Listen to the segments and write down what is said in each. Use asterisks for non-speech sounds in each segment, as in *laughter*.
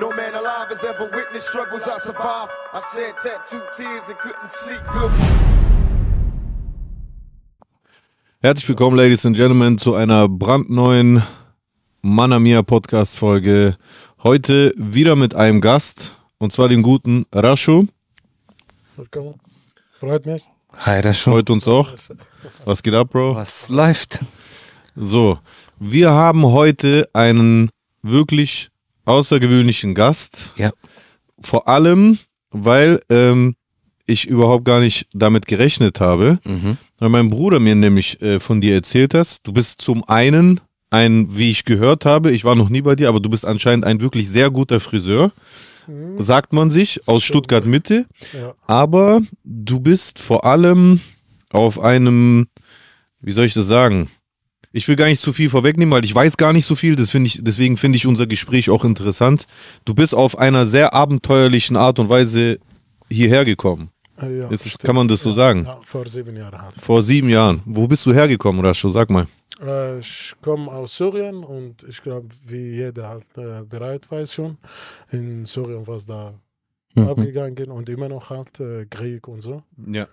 No man alive has ever witnessed struggles I survived. I shed tattooed tears and couldn't sleep good. Herzlich willkommen, Ladies and Gentlemen, zu einer brandneuen Manamia Podcast Folge. Heute wieder mit einem Gast, und zwar dem guten Rashu. Willkommen. Freut mich. Hi, das schon. Freut uns auch. Was geht ab, Bro? Was läuft? So, wir haben heute einen wirklich außergewöhnlichen Gast. Ja. Vor allem, weil ähm, ich überhaupt gar nicht damit gerechnet habe. Mhm. Weil mein Bruder mir nämlich äh, von dir erzählt hat, du bist zum einen ein, wie ich gehört habe, ich war noch nie bei dir, aber du bist anscheinend ein wirklich sehr guter Friseur, sagt man sich, aus Stuttgart Mitte. Ja. Aber du bist vor allem auf einem, wie soll ich das sagen? Ich will gar nicht zu viel vorwegnehmen, weil ich weiß gar nicht so viel. Das finde ich, deswegen finde ich unser Gespräch auch interessant. Du bist auf einer sehr abenteuerlichen Art und Weise hierher gekommen. Äh, ja, es- stimmt. kann man das so ja, sagen? Ja, vor sieben Jahren. Vor sieben Jahren. Wo bist du hergekommen, Rascho? Sag mal. Äh, ich komme aus Syrien und ich glaube, wie jeder halt äh, bereit weiß schon, in Syrien was da Mhm. abgegangen und immer noch halt äh, Krieg und so. Ja.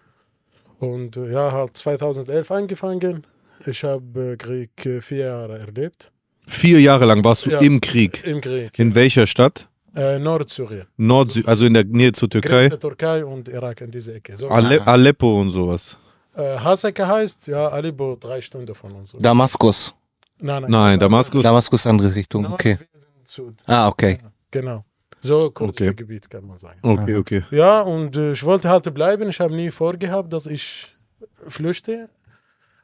Und ja, halt 2011 angefangen. Ich habe äh, Krieg äh, vier Jahre erlebt. Vier Jahre lang warst du Ja. im Krieg. Im Krieg. In welcher Stadt? Äh, Nordsyrien. Nord, also in der Nähe zur Türkei. Grenze Türkei und Irak in diese Ecke. So, Ale Aleppo und sowas. äh, Haseke heißt, ja, Aleppo drei Stunden von uns. Damaskus. Nein, Nein, Damaskus. Damaskus andere Richtung, okay. Ah, okay. Genau. So kurzes Okay. Gebiet kann man sagen. Okay, okay. Ja, und äh, ich wollte halt bleiben. Ich habe nie vorgehabt, dass ich flüchte.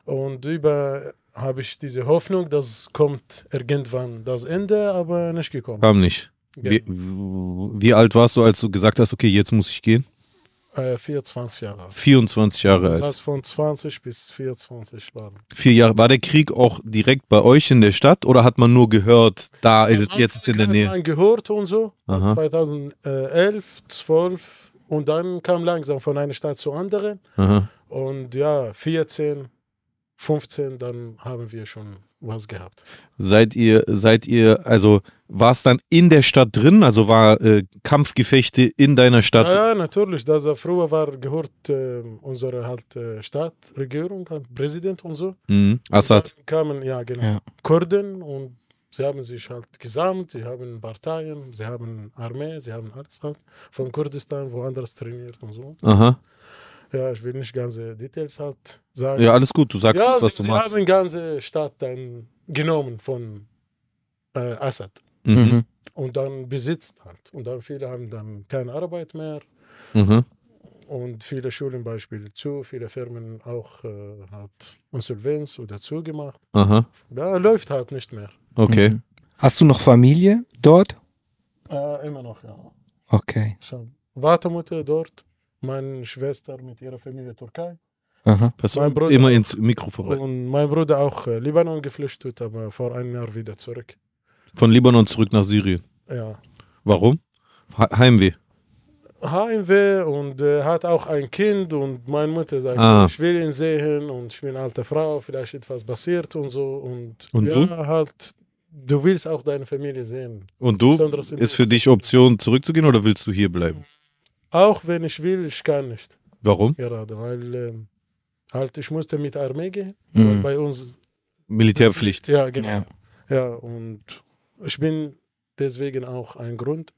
Und über habe ich diese Hoffnung, dass kommt irgendwann das Ende, aber nicht gekommen. Kam nicht. Wie, wie alt warst du, als du gesagt hast, okay, jetzt muss ich gehen? Äh, 24 Jahre alt. 24 Jahre Das alt. heißt von 20 bis 24 waren. Vier Jahre. War der Krieg auch direkt bei euch in der Stadt oder hat man nur gehört, da ist es, jetzt ist in der Nähe? man gehört und so. Aha. 2011, 12 und dann kam langsam von einer Stadt zur anderen. Aha. Und ja, 14, 15, dann haben wir schon was gehabt. Seid ihr, seid ihr, also war es dann in der Stadt drin? Also war äh, Kampfgefechte in deiner Stadt? Ja, ja, natürlich. Das äh, früher war gehört äh, unsere halt äh, Stadtregierung, halt Präsident und so. Mhm. Assad. Dann kamen ja genau Ja. Kurden und sie haben sich halt gesammelt, sie haben Parteien, sie haben Armee, sie haben alles halt von Kurdistan woanders trainiert und so. Aha. Ja, ich will nicht ganze Details halt sagen. Ja, alles gut. Du sagst ja, es, was du sie machst. haben ganze Stadt dann genommen von äh, Assad. Mhm. Mhm. und dann besitzt halt. Und dann viele haben dann keine Arbeit mehr Mhm. und viele Schulen Beispiel zu, viele Firmen auch äh, halt Insolvenz oder zugemacht. Aha. Da läuft halt nicht mehr. Okay. Mhm. Hast du noch Familie dort? Äh, immer noch, ja. Okay. Schon. Vatermutter dort, meine Schwester mit ihrer Familie Türkei Aha. Pass Mein Bruder- immer ins Mikrofon und mein Bruder auch äh, Libanon geflüchtet, aber vor einem Jahr wieder zurück. Von Libanon zurück nach Syrien. Ja. Warum? He- Heimweh. Heimweh und äh, hat auch ein Kind und meine Mutter sagt, Ah. ich will ihn sehen und ich bin eine alte Frau, vielleicht etwas passiert und so und, Und ja, du? halt, du willst auch deine Familie sehen. Und du? Ist für dich. Option zurückzugehen oder willst du hier bleiben? Auch wenn ich will, ich kann nicht Warum? gerade, weil ähm, halt ich musste mit der Armee gehen, Mhm. bei uns Militärpflicht. ja genau, Ja. ja. und ich bin deswegen auch ein Grund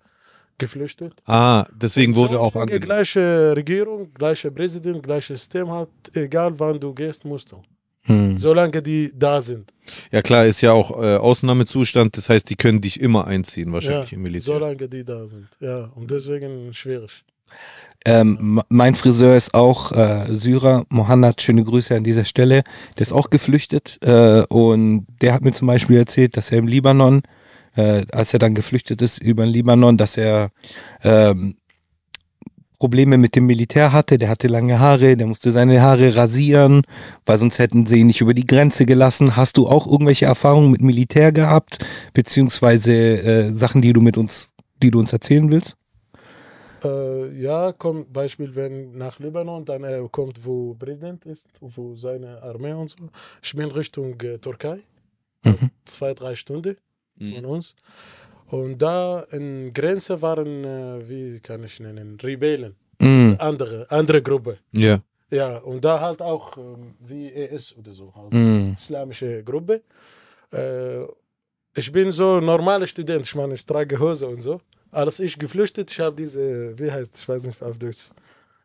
geflüchtet. Ah, deswegen Und wurde so auch sind die ange gleiche Regierung, gleiche Präsident, gleiches System halt, egal wann du gehst, musst du. Mhm. Solange die da sind. Ja klar, ist ja auch äh, Ausnahmezustand, das heißt, die können dich immer einziehen, wahrscheinlich ja, im Militär. Solange die da sind. Ja, und deswegen schwierig. Ähm, mein Friseur ist auch äh, Syrer, Mohanad, schöne Grüße an dieser Stelle. Der ist auch geflüchtet äh, und der hat mir zum Beispiel erzählt, dass er im Libanon, äh, als er dann geflüchtet ist über den Libanon, dass er ähm, Probleme mit dem Militär hatte. Der hatte lange Haare, der musste seine Haare rasieren, weil sonst hätten sie ihn nicht über die Grenze gelassen. Hast du auch irgendwelche Erfahrungen mit Militär gehabt, beziehungsweise äh, Sachen, die du mit uns, die du uns erzählen willst? Äh, ja, kommt Beispiel, wenn nach Libanon, dann er kommt, wo Präsident ist, wo seine Armee und so. Ich bin Richtung äh, Türkei, Mhm. zwei, drei Stunden von uns. Und da in Grenze waren, äh, wie kann ich nennen, Rebellen. Mm. Andere, andere Gruppe. Ja. Ja, und da halt auch ähm, wie ES oder so, halt. Mm. islamische Gruppe. Äh, ich bin so normaler Student, ich meine, ich trage Hose und so. Als ich geflüchtet, ich habe diese, wie heißt, ich weiß nicht auf Deutsch,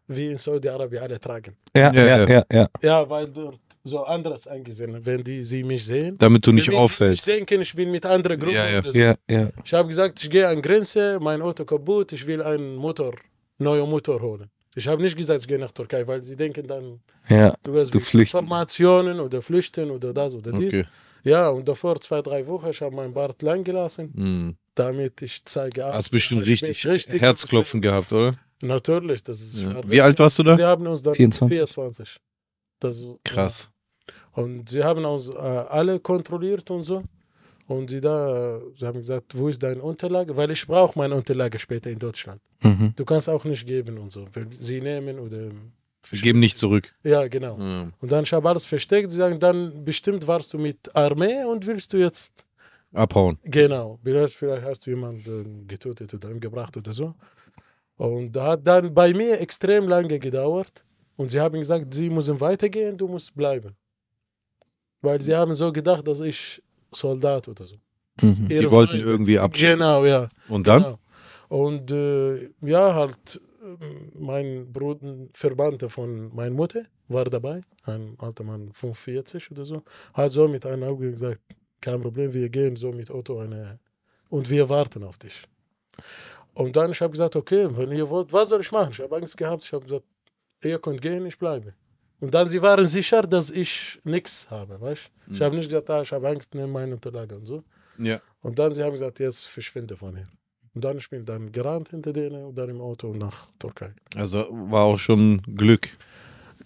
wie in Saudi-Arabien alle tragen. Ja, Ja, ja, ja. ja, ja. Weil dort so anderes angesehen, wenn die sie mich sehen. Damit du nicht Wenn auffällst. Ich denke, ich bin mit anderen Gruppen. Ja, ja. so. Ja, ja. Ich habe gesagt, ich gehe an Grenze, mein Auto kaputt, ich will einen Motor, neuen Motor holen. Ich habe nicht gesagt, ich gehe nach Türkei, weil sie denken dann, ja. du hast Du. Informationen oder flüchten oder das oder dies. Okay. Ja, und davor zwei, drei Wochen, ich habe meinen Bart lang gelassen, Hm. damit ich zeige. ah, Hast bestimmt ich bin richtig, Herzklopfen gehabt, oder? Natürlich, das ist. Ja. Wie alt warst du da? Sie haben uns dann 24. 24. Das, Krass. Ja. Und sie haben uns äh, alle kontrolliert und so. Und sie da, äh, sie haben gesagt, wo ist deine Unterlage? Weil ich brauche meine Unterlage später in Deutschland. Mhm. Du kannst auch nicht geben und so. Wenn sie nehmen oder. Wir geben nicht zurück. Ja, genau. Ja. Und dann ich habe alles versteckt. Sie sagen, dann bestimmt warst du mit Armee und willst du jetzt Abhauen. Genau, vielleicht, vielleicht hast du jemanden getötet oder umgebracht oder so. Und da hat dann bei mir extrem lange gedauert. Und sie haben gesagt, sie müssen weitergehen, du musst bleiben. Weil sie haben so gedacht, dass ich Soldat oder so. Mhm. Die wollten irgendwie abschieben. Genau, ja. Und dann? Genau. Und äh, ja, halt, mein Bruder, Verbannter von meiner Mutter war dabei, ein alter Mann, 45 oder so, hat so mit einem Auge gesagt, kein Problem, wir gehen so mit Auto eine und wir warten auf dich. Und dann ich habe gesagt, okay, wenn ihr wollt, was soll ich machen? Ich habe Angst gehabt, ich habe gesagt, ihr könnt gehen, ich bleibe. Und dann sie waren sicher, dass ich nichts habe, weißt? Ich habe nicht gesagt, ah, ich habe Angst, nimm meine Unterlage und so. Ja. Und dann sie haben gesagt, jetzt verschwinde von hier. Und dann ich bin dann gerannt hinter denen und dann im Auto nach Türkei. Also war auch schon Glück.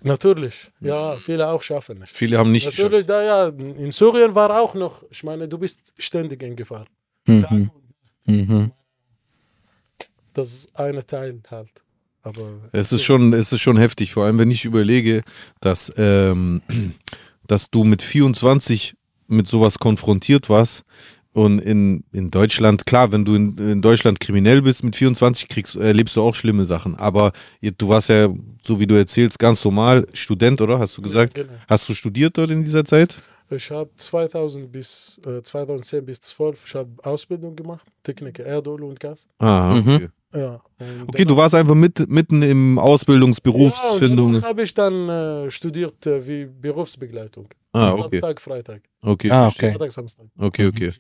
Natürlich, ja, viele auch schaffen nicht. Viele haben nicht Natürlich, geschafft. da ja, in Syrien war auch noch, ich meine, du bist ständig in Gefahr. Mhm. Mhm. Das ist eine Teil halt. Aber Es ist schon, es ist schon heftig, vor allem wenn ich überlege, dass, ähm, *clears throat* dass du mit 24 mit sowas konfrontiert warst und in, in Deutschland, klar, wenn du in, in Deutschland kriminell bist, mit 24 kriegst, erlebst du auch schlimme Sachen. Aber du warst ja, so wie du erzählst, ganz normal Student, oder? Hast du gesagt? Genau. Hast du studiert dort in dieser Zeit? Ich habe 2000 bis äh, 2010 bis 12 ich habe Ausbildung gemacht, Techniker Erdöl und Gas. Ah, Mhm. okay. Ja. und Okay, du warst einfach mit, mitten im Ausbildungsberufsfindung. Ja, habe ich dann äh, studiert äh, wie Berufsbegleitung. Ah, okay. Samstag, Freitag. Okay, Ah, okay. Freitag, Samstag. Okay, okay.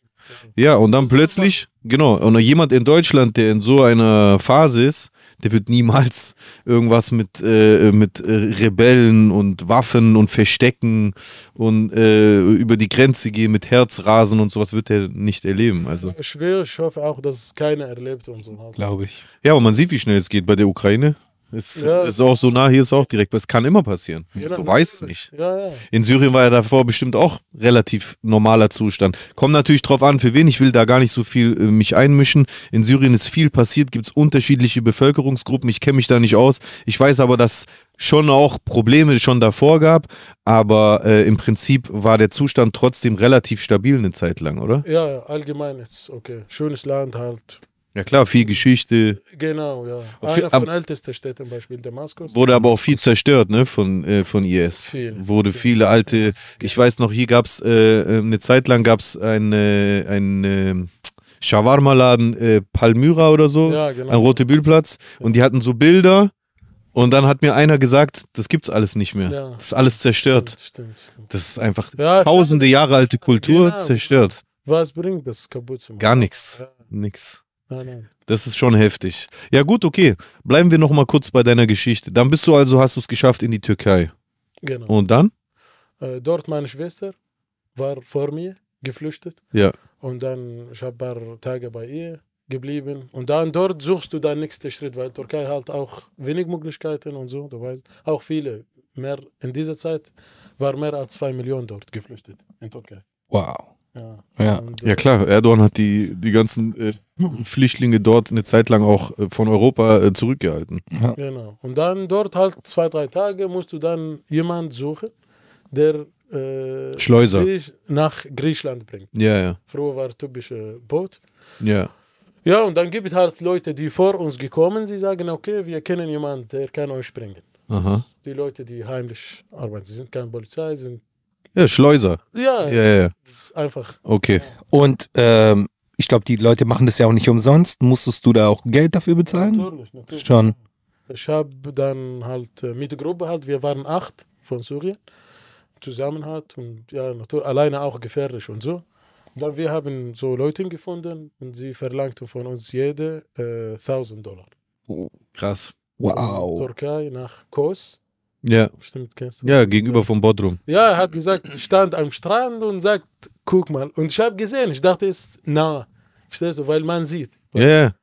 Ja, und dann plötzlich, genau, und jemand in Deutschland, der in so einer Phase ist, der wird niemals *laughs* irgendwas mit, äh, mit äh, Rebellen und Waffen und Verstecken und äh, über die Grenze gehen mit Herzrasen und sowas wird er nicht erleben. Also, Schwer, ich hoffe auch, dass es keiner erlebt und so. Glaube ich. ja, aber man sieht, wie schnell es geht bei der Ukraine. Es Ja. ist auch so nah, hier ist auch direkt, es kann immer passieren. Genau, Du weißt es nicht. Ja, ja. In Syrien war ja davor bestimmt auch relativ normaler Zustand. Kommt natürlich drauf an, für wen. Ich will da gar nicht so viel äh, mich einmischen. In Syrien ist viel passiert, gibt es unterschiedliche Bevölkerungsgruppen. Ich kenne mich da nicht aus. Ich weiß aber, dass schon auch Probleme schon davor gab. Aber äh, im Prinzip war der Zustand trotzdem relativ stabil eine Zeit lang, oder? Ja, ja, allgemein ist okay. Schönes Land halt. Ja klar, viel Geschichte. Genau, ja. Einer von ältesten Städten, zum Beispiel Damaskus. Wurde aber auch viel zerstört, ne, von, äh, von IS. Viel. Wurde viele alte, ich weiß noch, hier gab es, äh, äh, eine Zeit lang gab es einen ein, äh, Shawarma-Laden, äh, Palmyra oder so, Ja, am genau. Rotebühlplatz. Und die hatten so Bilder. Und dann hat mir einer gesagt, das gibt's alles nicht mehr. Ja. Das ist alles zerstört. Stimmt, stimmt. Das ist einfach Ja, tausende Jahre alte Kultur Genau. zerstört. Was bringt das kaputt zu machen? Gar nichts. Ja, Nix. Nein, nein. Das ist schon heftig. Ja gut, okay. Bleiben wir noch mal kurz bei deiner Geschichte. Dann bist du also, hast du es geschafft in die Türkei. Genau. Und dann? Äh, dort meine Schwester war vor mir geflüchtet. Ja. Und dann, ich habe ein paar Tage bei ihr geblieben. Und dann dort suchst du deinen nächsten Schritt, weil Türkei hat auch wenig Möglichkeiten und so, du weißt. Auch viele. Mehr, in dieser Zeit war mehr als zwei Millionen dort geflüchtet in Türkei. Wow. Ja, Ja. Ja äh, klar, Erdogan hat die, die ganzen äh, Flüchtlinge dort eine Zeit lang auch äh, von Europa äh, zurückgehalten. Genau. Und dann dort halt zwei, drei Tage musst du dann jemand suchen, der Schleuser. dich nach Griechenland bringt. Ja, ja. Früher war typische Boot. Ja. Ja, und dann gibt es halt Leute, die vor uns gekommen, sie sagen, okay, wir kennen jemanden, der kann euch bringen. Aha. Die Leute, die heimlich arbeiten, sie sind keine Polizei, sie sind, Ja, Schleuser. ja, Ja, ja, das ist einfach, Okay. Und ähm, ich glaube, die Leute machen das ja auch nicht umsonst. Musstest du da auch Geld dafür bezahlen? natürlich, natürlich. Schon. Ich habe dann halt äh, mit der Gruppe halt, wir waren acht von Syrien, zusammen halt und ja, natürlich alleine auch gefährlich und so. Und dann wir haben so Leute gefunden und sie verlangten von uns jede äh, 1000 Dollar. Krass. Von Wow. Türkei nach Kos. Ja. Bestimmt kennst du. Ja, gegenüber vom Bodrum. Ja, er hat gesagt, ich stand am Strand und sagt, guck mal. Und ich habe gesehen, ich dachte, es ist nah. Verstehst du, weil man sieht. Ja.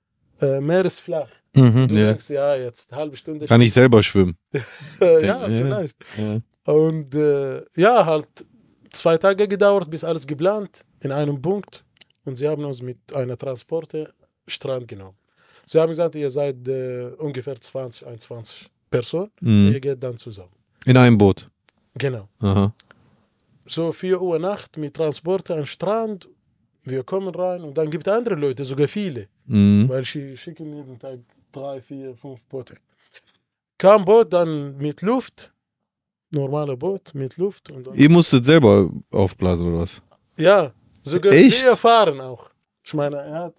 Äh, Meer ist flach. Mhm. Du Ja. denkst, ja, jetzt eine halbe Stunde. Kann ich selber schwimmen. *laughs* Ja, Ja. vielleicht. Ja. Und äh, ja, halt zwei Tage gedauert, bis alles geplant in einem Punkt. Und sie haben uns mit einer Transporte Strand genommen. Sie haben gesagt, ihr seid äh, ungefähr 20, 21 Personen. Mhm. Ihr geht dann zusammen. In einem Boot. Genau. Aha. So 4 Uhr Nacht mit Transporte am Strand. Wir kommen rein und dann gibt es andere Leute, sogar viele. Mhm. Weil sie schicken jeden Tag drei, vier, fünf Boote. Kam Boot dann mit Luft. Normale Boot mit Luft. Und dann Ihr musstet selber aufblasen oder was? Ja, sogar Echt? wir fahren auch. Ich meine, hat,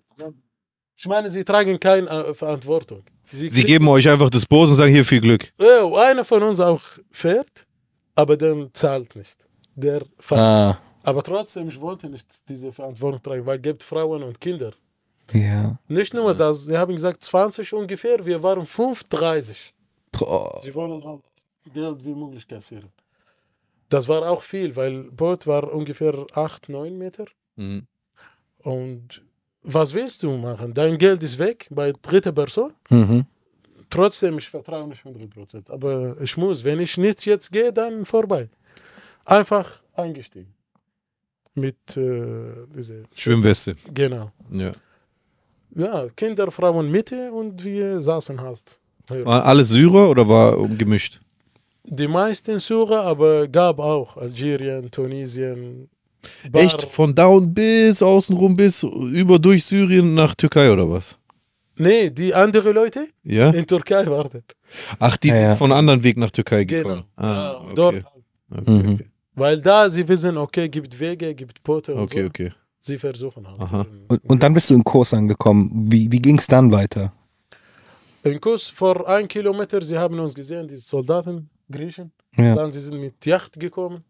ich meine, sie tragen keine äh, Verantwortung. Sie kriegen- geben euch einfach das Boot und sagen hier viel Glück. Ja, einer von uns auch fährt, aber der zahlt nicht. Der fährt. Ah, Aber trotzdem, ich wollte nicht diese Verantwortung tragen, weil es gibt Frauen und Kinder. ja. Nicht nur das, sie haben gesagt 20 ungefähr, wir waren 35. Boah. Sie wollen halt Geld wie möglich kassieren. Das war auch viel, weil Boot war ungefähr 8, 9 Meter. Mhm. Und was willst du machen? Dein Geld ist weg bei dritter Person. Mhm. Trotzdem, ich vertraue nicht 100%. Aber ich muss, wenn ich nicht jetzt gehe, dann vorbei. Einfach eingestiegen. Mit äh, diese Schwimmweste. Genau. Ja. Ja, Kinder, Frauen Mitte und wir saßen halt. Waren alles Syrer oder war gemischt? Die meisten Syrer, aber gab auch Algerien, Tunesien. Bar- Echt? Von down bis außenrum bis über durch Syrien nach Türkei oder was? Nee, die andere Leute Ja? in Türkei waren. Ach, die Ja, ja. sind von anderen Weg nach Türkei Genau. gekommen. Ah, Ja, okay. Dort. Okay, Mhm. okay. Weil da sie wissen, okay, gibt Wege, gibt Boote und okay, so. okay. Sie versuchen halt. Und, und dann bist du in Kurs angekommen. Wie, wie ging es dann weiter? In Kurs vor ein Kilometer, sie haben uns gesehen, die Soldaten, Griechen. Ja. Dann sie sind mit Yacht gekommen.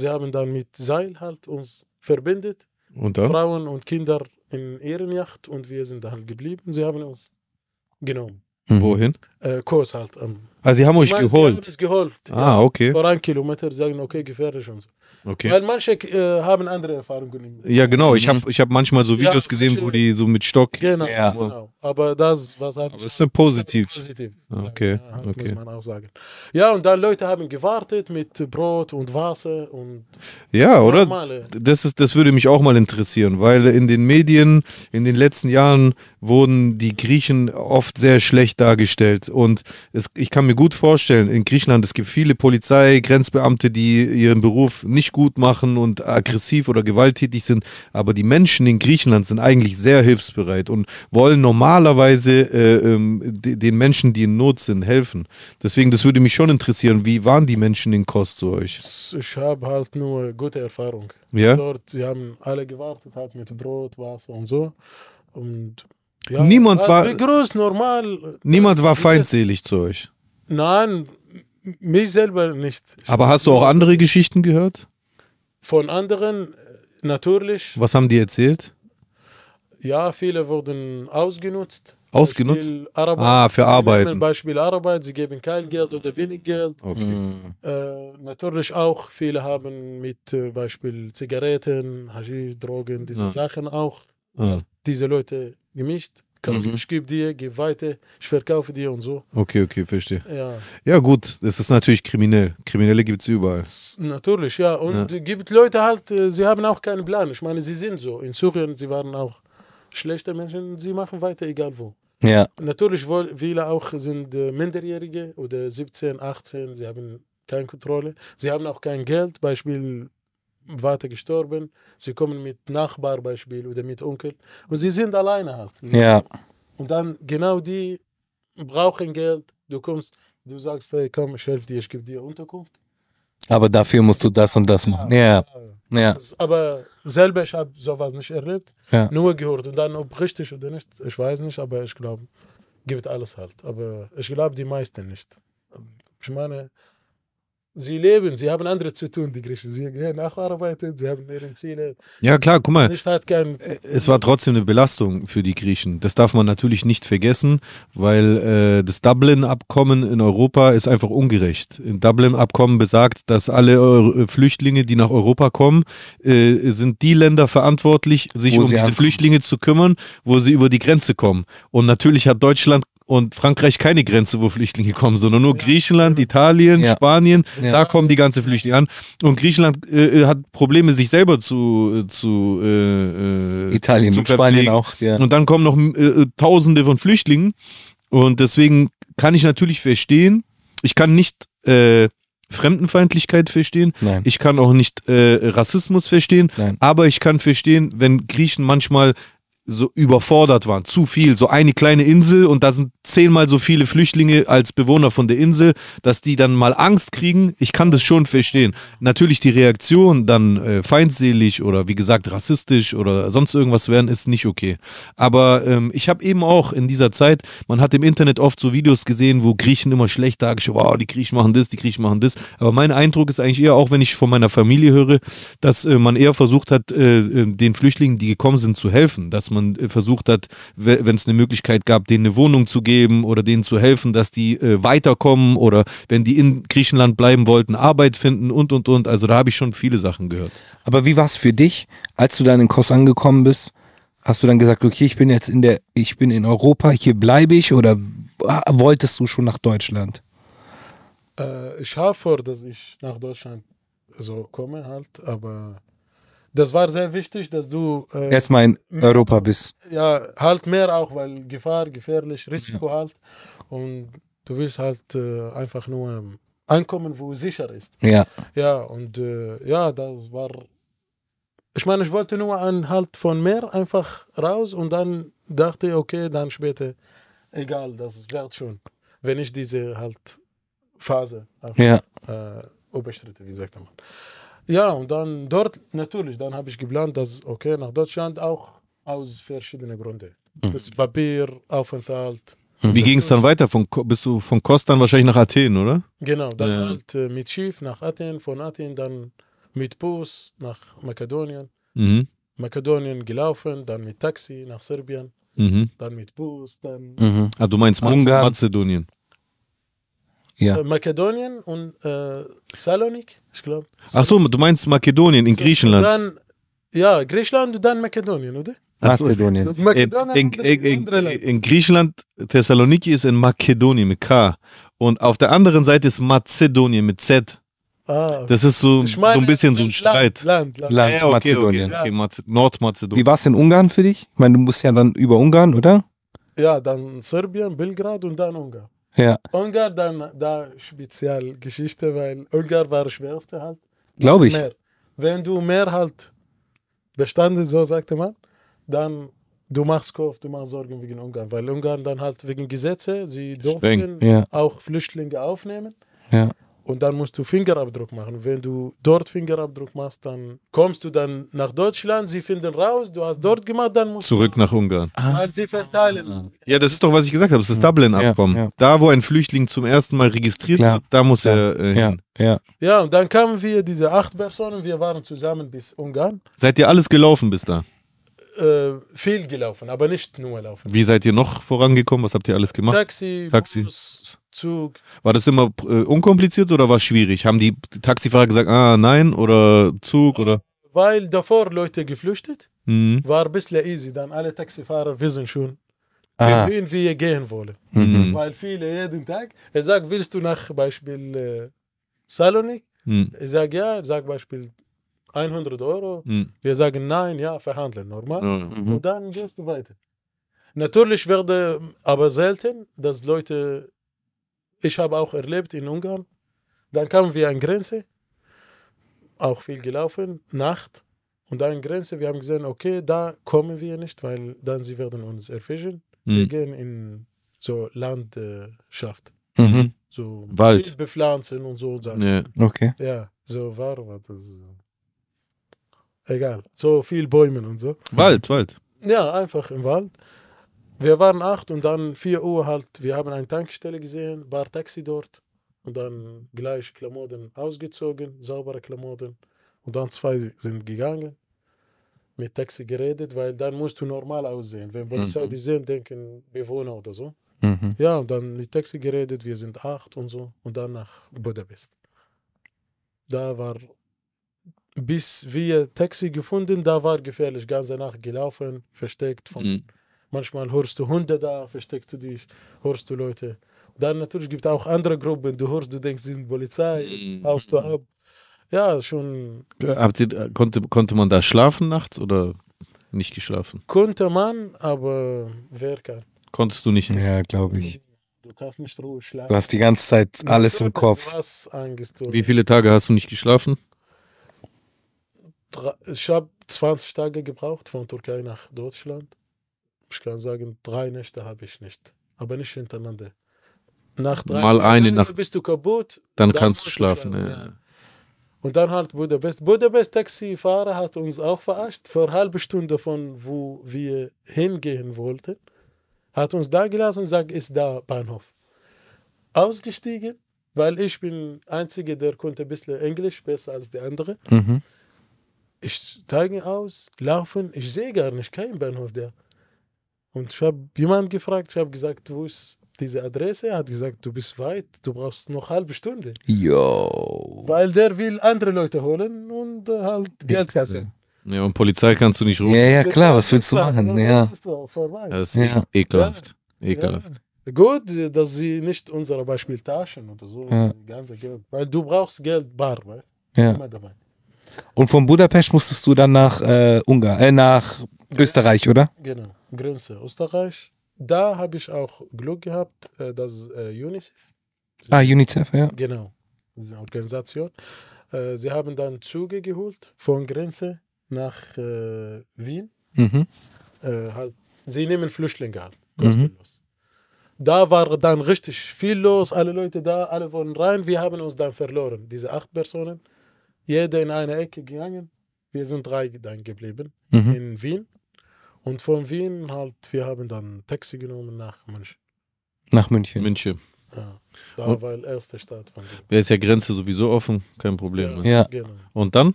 Sie haben dann mit Seil halt uns verbindet. Und dann? Frauen und Kinder in ihren Yacht und wir sind halt geblieben. Sie haben uns genommen. Mhm. Wohin? Äh, Kurs halt. am- Ah, sie haben euch Ich meine, Sie haben geholt. es geholt. Ah, okay. Vor ein Kilometer sagen, okay, gefährlich und so. Okay. Weil manche äh, haben andere Erfahrungen. Ja, genau. Ich Mhm. habe ich hab manchmal so Ja, Videos gesehen, wo die so mit Stock. Genau, Ja. genau. Aber das, was halt Aber es ist ein positiv. positiv. Okay, sagen, ja, okay. Muss man auch sagen. Ja, und dann Leute haben gewartet mit Brot und Wasser und Ja, oder? normale. Das, ist, das würde mich auch mal interessieren, weil in den Medien in den letzten Jahren wurden die Griechen oft sehr schlecht dargestellt. Und es, ich kann mir gut vorstellen, in Griechenland, es gibt viele Polizei, Grenzbeamte, die ihren Beruf nicht gut machen und aggressiv oder gewalttätig sind. Aber die Menschen in Griechenland sind eigentlich sehr hilfsbereit und wollen normalerweise äh, ähm, de- den Menschen, die in Not sind, helfen. Deswegen, das würde mich schon interessieren, wie waren die Menschen in Kost zu euch? Ich habe halt nur gute Erfahrung. Ja? Dort, sie haben alle gewartet, halt mit Brot, Wasser und so. Und ja, Niemand halt war- begrüßt, normal. Niemand war Wie- feindselig zu euch. Nein, mich selber nicht. Aber hast du auch andere Geschichten gehört? Von anderen, äh, natürlich. Was haben die erzählt? Ja, viele wurden ausgenutzt. Ausgenutzt? Arbeit. Ah, für nehmen Beispiel Arbeit, sie geben kein Geld oder wenig Geld. Okay. Mhm. Äh, natürlich auch, viele haben mit äh, Beispiel Zigaretten, Haschisch, Drogen, diese Ja. Sachen auch Ah, diese Leute gemischt. Mhm. Ich gebe dir, gib weiter, ich verkaufe dir und so. okay, okay, verstehe. Ja, Ja, gut, das ist natürlich kriminell. Kriminelle gibt es überall. natürlich, ja. Und es gibt Leute halt, äh, sie haben auch keinen Plan. Ich meine, sie sind so. In Syrien, sie waren auch schlechte Menschen, sie machen weiter, egal wo. Ja. Natürlich, viele auch sind äh, Minderjährige oder 17, 18, sie haben keine Kontrolle. Sie haben auch kein Geld. Beispiel, Vater gestorben, sie kommen mit Nachbar Beispiel oder mit Onkel und sie sind alleine halt. Ja, Und dann genau die brauchen Geld, du kommst, du sagst, hey, komm, ich helfe dir, ich gebe dir Unterkunft. aber dafür musst du das und das machen. Ja, ja, Das- Aber selber, ich habe sowas nicht erlebt, Ja. nur gehört. Und dann, ob richtig oder nicht, ich weiß nicht, aber ich glaube, gibt alles halt. Aber ich glaube, die meisten nicht. Ich meine, sie leben, sie haben andere zu tun, die Griechen. Sie gehen nacharbeiten, sie haben ihre Ziele. Ja, klar, guck mal. Kein. Es war trotzdem eine Belastung für die Griechen. Das darf man natürlich nicht vergessen, weil äh, das Dublin-Abkommen in Europa ist einfach ungerecht. Ein Dublin-Abkommen besagt, dass alle Euro Flüchtlinge, die nach Europa kommen, äh, sind die Länder verantwortlich, sich Wo um diese ankommen. Flüchtlinge zu kümmern, wo sie über die Grenze kommen. Und natürlich hat Deutschland und Frankreich keine Grenze, wo Flüchtlinge kommen, sondern nur Griechenland, Italien, Ja. Spanien. Ja. Da kommen die ganzen Flüchtlinge an. Und Griechenland äh, hat Probleme, sich selber zu, zu äh, äh, Italien zu mit Spanien verpflegen. auch. Ja. Und dann kommen noch äh, Tausende von Flüchtlingen. Und deswegen kann ich natürlich verstehen, ich kann nicht äh, Fremdenfeindlichkeit verstehen, Nein. ich kann auch nicht äh, Rassismus verstehen, Nein. aber ich kann verstehen, wenn Griechen manchmal so überfordert waren, zu viel, so eine kleine Insel und da sind zehnmal so viele Flüchtlinge als Bewohner von der Insel, dass die dann mal Angst kriegen. Ich kann das schon verstehen. Natürlich die Reaktion dann äh, feindselig oder wie gesagt rassistisch oder sonst irgendwas werden, ist nicht okay. Aber ähm, ich habe eben auch in dieser Zeit, man hat im Internet oft so Videos gesehen, wo Griechen immer schlecht dargestellt, wow, die Griechen machen das, die Griechen machen das. Aber mein Eindruck ist eigentlich eher, auch wenn ich von meiner Familie höre, dass äh, man eher versucht hat, äh, äh, den Flüchtlingen, die gekommen sind, zu helfen. Dass man äh, versucht hat, we- wenn es eine Möglichkeit gab, denen eine Wohnung zu geben oder denen zu helfen, dass die äh, weiterkommen oder wenn die in Griechenland bleiben wollten, Arbeit finden und und und. Also da habe ich schon viele Sachen gehört. Aber wie war es für dich, als du dann in Kos angekommen bist? Hast du dann gesagt, okay, ich bin jetzt in der, ich bin in Europa, hier bleibe ich oder wolltest du schon nach Deutschland? Äh, ich habe vor, dass ich nach Deutschland so komme halt, aber das war sehr wichtig, dass du äh, Erstmal in Europa bist. ja halt mehr auch, weil Gefahr, gefährlich, Risiko halt und du willst halt äh, einfach nur ähm, ankommen, wo es sicher ist. Ja, Ja und äh, ja, das war ich meine, ich wollte nur an halt von Meer einfach raus und dann dachte, okay, dann später egal, das wird schon, wenn ich diese halt Phase ja. äh, überschritten, wie sagt man. Ja, und dann dort natürlich, dann habe ich geplant, dass, okay, nach Deutschland auch aus verschiedenen Gründen. Das Papier, Aufenthalt, Wie ging es dann weiter? Von, bist du von Kos dann wahrscheinlich nach Athen, oder? genau, dann Ja. halt äh, mit Schiff nach Athen, von Athen dann mit Bus nach Makedonien, Mhm. Makedonien gelaufen, dann mit Taxi nach Serbien, Mhm. dann mit Bus, dann Mhm. Ah, du meinst Ungarn. Mazedonien. Ja. äh, Makedonien und äh, Salonik, ich glaube. Ach so, du meinst Makedonien in Griechenland. Dann, ja, Griechenland und dann Makedonien, oder? So. Mazedonien. In, Makedonien in, in, in, Land. Griechenland, Thessaloniki ist in Makedonien mit K. Und auf der anderen Seite ist Mazedonien mit Z. Ah, Das ist so, Ich meine, so ein bisschen so ein Land, Streit. Land, Land. Land Ja, okay, Mazedonien. Okay, okay. Maze- Nordmazedonien. Wie war es in Ungarn für dich? Ich meine, du musst ja dann über Ungarn, oder? Ja, dann Serbien, Belgrad und dann Ungarn. Ja, Ungarn, dann da Spezialgeschichte, weil Ungarn war das schwerste halt. glaube ich. Mehr. Wenn du mehr halt bestanden, so sagte man, dann du machst Kopf, du machst Sorgen wegen Ungarn, weil Ungarn dann halt wegen Gesetze, sie durften Ja. auch Flüchtlinge aufnehmen Ja. Und dann musst du Fingerabdruck machen. Wenn du dort Fingerabdruck machst, dann kommst du dann nach Deutschland, sie finden raus, du hast dort gemacht, dann musst Zurück nach Ungarn. du mal sie verteilen. Ja, das ist doch, was ich gesagt habe. Das ist das Dublin-Abkommen. Ja, ja. Da, wo ein Flüchtling zum ersten Mal registriert Klar. wird, da muss Ja. er äh, Ja, hin. ja. Ja, und dann kamen wir, diese acht Personen, wir waren zusammen bis Ungarn. Seid ihr alles gelaufen bis da? Äh, viel gelaufen, aber nicht nur laufen. Wie seid ihr noch vorangekommen? Was habt ihr alles gemacht? Taxi, Taxi. Bus, Zug. War das immer äh, unkompliziert oder war es schwierig? Haben die Taxifahrer gesagt, ah, nein, oder Zug oder? Weil davor Leute geflüchtet, Mhm. war ein bisschen easy. Dann alle Taxifahrer wissen schon, Ah, wohin wir gehen wollen. Mhm. Weil viele jeden Tag, er sagt, willst du nach Beispiel äh, Salonik? Mhm. Ich sage ja, er sagt Beispiel 100 Euro. Mhm. Wir sagen nein, ja, verhandeln, normal. Mhm. Und dann gehst du weiter. Natürlich werde aber selten, dass Leute, ich habe auch erlebt in Ungarn, dann kamen wir an Grenze auch viel gelaufen, Nacht. Und dann Grenze, wir haben gesehen, okay, da kommen wir nicht, weil dann sie werden uns erfischen. Wir Mhm. gehen in so Landschaft, Mhm. so Wald. viel bepflanzen und so Sachen. Ja. Okay. Ja, so war das. so. Egal, so viel Bäume und so. Wald, Wald. Ja, einfach im Wald. Wir waren acht und dann 4 Uhr halt, wir haben eine Tankstelle gesehen, war Taxi dort und dann gleich Klamotten ausgezogen, saubere Klamotten und dann zwei sind gegangen, mit Taxi geredet, weil dann musst du normal aussehen. Wenn Polizei Mhm. die sehen, denken Bewohner oder so. Mhm. Ja, und dann mit Taxi geredet, wir sind acht und so und dann nach Budapest. Da war, bis wir Taxi gefunden, da war gefährlich, ganze Nacht gelaufen, versteckt von Mhm. Manchmal hörst du Hunde da, versteckst du dich, hörst du Leute. Dann natürlich gibt es auch andere Gruppen, du hörst, du denkst, sie sind Polizei, Mhm. haust du ab. Ja, schon Habt ihr, konnte, konnte man da schlafen nachts oder nicht geschlafen? konnte man, aber wer kann? Konntest du nicht? Ja, glaube ich. Du kannst nicht ruhig schlafen. Du hast die ganze Zeit alles im Kopf. Angst. Wie viele Tage hast du nicht geschlafen? Ich habe 20 Tage gebraucht von Türkei nach Deutschland. Ich kann sagen, drei Nächte habe ich nicht. Aber nicht hintereinander. Nach drei Mal eine Nacht. bist du kaputt. Dann, Dann kannst du schlafen. schlafen, ja. ja. Und dann halt Budapest. Budapest Taxifahrer hat uns auch verarscht. Für eine halbe Stunde von wo wir hingehen wollten. Hat uns da gelassen, sagt, ist da Bahnhof. Ausgestiegen, weil ich bin Einzige, der konnte ein bisschen Englisch, besser als die anderen. Mhm. Ich steige aus, laufen, ich sehe gar nicht, kein Bahnhof da. Und ich habe jemanden gefragt, ich habe gesagt, wo ist diese Adresse? Er hat gesagt, du bist weit, du brauchst noch eine halbe Stunde. Yo. Weil der will andere Leute holen und äh, halt Geld kassieren. ja, und Polizei kannst du nicht rufen. Ja, ja, klar, was willst du machen? das Ja. ist doch vorbei. Das ist Ja. e- ekelhaft. Ekelhaft. Ja. Gut, dass sie nicht unsere Beispiel Taschen oder so, Ja. ganze Geld. Weil du brauchst Geld bar, weil Ja. immer dabei. Und von Budapest musstest du dann nach äh, Ungarn, äh, nach Österreich, oder? Genau, Grenze Österreich. Da habe ich auch Glück gehabt, äh, dass äh, UNICEF, Ah, UNICEF, ja. genau, diese Organisation, äh, sie haben dann Züge geholt von Grenze nach äh, Wien. Mhm. Äh, halt, sie nehmen Flüchtlinge halt, Mhm. kostenlos. Da war dann richtig viel los, alle Leute da, alle wollen rein. Wir haben uns dann verloren, diese acht Personen. Jeder in eine Ecke gegangen. Wir sind drei dann geblieben Mhm. in Wien. Und von Wien halt, wir haben dann Taxi genommen nach München. Nach München. München. Ja, da Und- war die erste Stadt von Wien. Da ist ja Grenze sowieso offen, kein Problem. Ne? Ja. Genau. Und dann?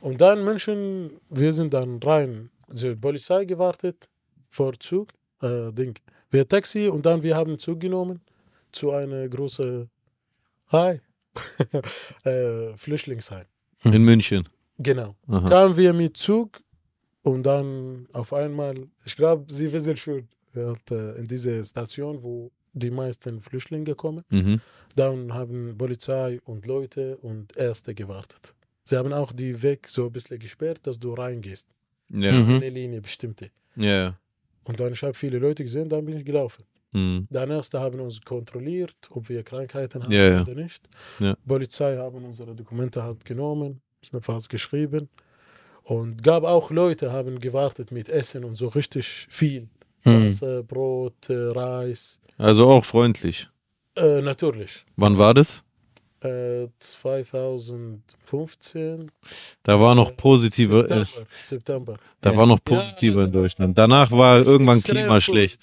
Und dann München, wir sind dann rein, zur Polizei gewartet, vor Zug, äh, Ding, wir Taxi und dann wir haben Zug genommen zu einer großen, hi, *laughs* äh, Flüchtlingsheim. In München. Genau. Aha. Kamen wir mit Zug und dann auf einmal, ich glaube, Sie wissen schon, äh, in diese Station, wo die meisten Flüchtlinge kommen, Mhm. dann haben Polizei und Leute und Ärzte gewartet. Sie haben auch die Weg so ein bisschen gesperrt, dass du reingehst. Ja. Mhm. Eine Linie bestimmte. Ja. Und dann ich habe viele Leute gesehen, dann bin ich gelaufen. Mhm. Dann Ärzte haben uns kontrolliert, ob wir Krankheiten haben Ja, ja. oder nicht. Ja. Polizei haben unsere Dokumente halt genommen, was geschrieben. Und gab auch Leute, haben gewartet mit Essen und so richtig viel. Wasser, Brot, äh, Reis. Also auch freundlich. Äh, natürlich. Wann war das? Äh, 2015. Da war noch äh, positive, äh, September. September. da war noch positive ja, in Deutschland. Danach war irgendwann Klima schlecht.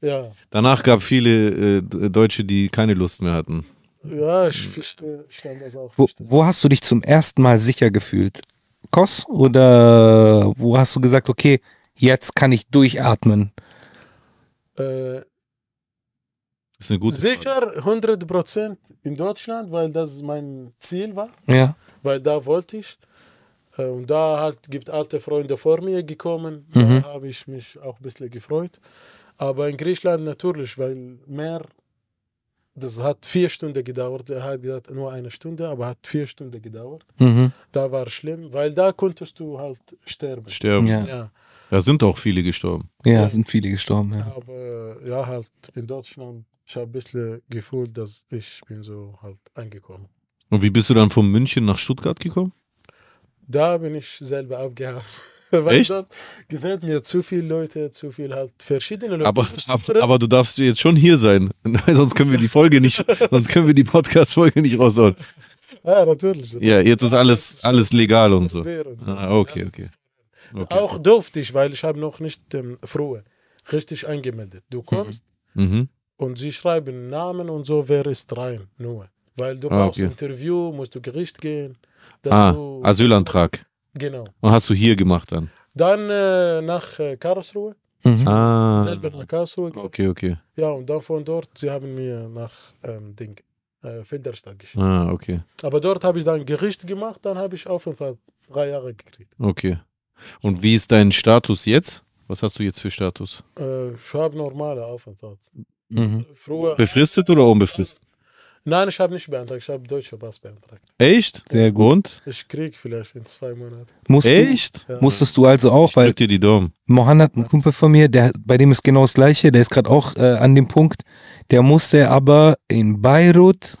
Ja, Danach gab viele äh, Deutsche, die keine Lust mehr hatten. ja ich, verstehe, ich kann das auch Wo, wo hast du dich zum ersten Mal sicher gefühlt? Kos oder wo hast du gesagt, okay, jetzt kann ich durchatmen? Äh, Das ist eine gute Frage. sicher 100% in Deutschland, weil das mein Ziel war, Ja. weil da wollte ich. Äh, Und da halt gibt alte Freunde vor mir gekommen, Mhm. da habe ich mich auch ein bisschen gefreut. Aber in Griechenland natürlich, weil mehr, das hat vier Stunden gedauert. Er hat gesagt, nur eine Stunde, aber hat vier Stunden gedauert. Mhm. Da war schlimm, weil da konntest du halt sterben. Sterben. Ja. Ja, Da sind auch viele gestorben. Ja, Ja. sind viele gestorben, ja. aber ja, halt in Deutschland, ich habe ein bisschen gefühlt, dass ich bin so halt angekommen. Und wie bist du dann von München nach Stuttgart gekommen? Da bin ich selber abgehauen. *laughs* Echt? gefällt mir zu viele Leute, zu viel halt verschiedene Leute. Aber, aber, du darfst jetzt schon hier sein. *laughs* sonst können wir die Folge nicht, sonst können wir die Podcast-Folge nicht raushauen. ja, natürlich. Ja, jetzt ist alles, alles legal und so. Ah, okay, okay. okay. Auch durfte ich, weil ich habe noch nicht ähm, früher richtig angemeldet. Du kommst Mhm. und sie schreiben Namen und so, wer ist rein, nur. Weil du Ah, brauchst okay. Interview, musst du Gericht gehen. Ah, Asylantrag. Genau. Und hast du hier gemacht dann? Dann äh, nach äh, Karlsruhe, Mhm. Ah. selber nach Karlsruhe. Okay, okay. Ja, und dann von dort, sie haben mir nach ähm, Ding, äh, Finderstadt geschickt. Ah, okay. Aber dort habe ich dann Gericht gemacht, dann habe ich Aufenthalt drei Jahre gekriegt. Okay. Und wie ist dein Status jetzt? Was hast du jetzt für Status? Äh, ich habe normale Aufenthalt. Mhm. Früher, Befristet oder unbefristet? Nein, ich habe nicht beantragt, ich habe deutscher Pass beantragt. Echt? Sehr gut. Ich krieg vielleicht in zwei Monaten. Musst Echt? Ja. Du, musstest du also auch, Ich weil dir die Daumen. Mohammed, ein Kumpel von mir, der, bei dem ist genau das Gleiche, der ist gerade auch äh, an dem Punkt, der musste aber in Beirut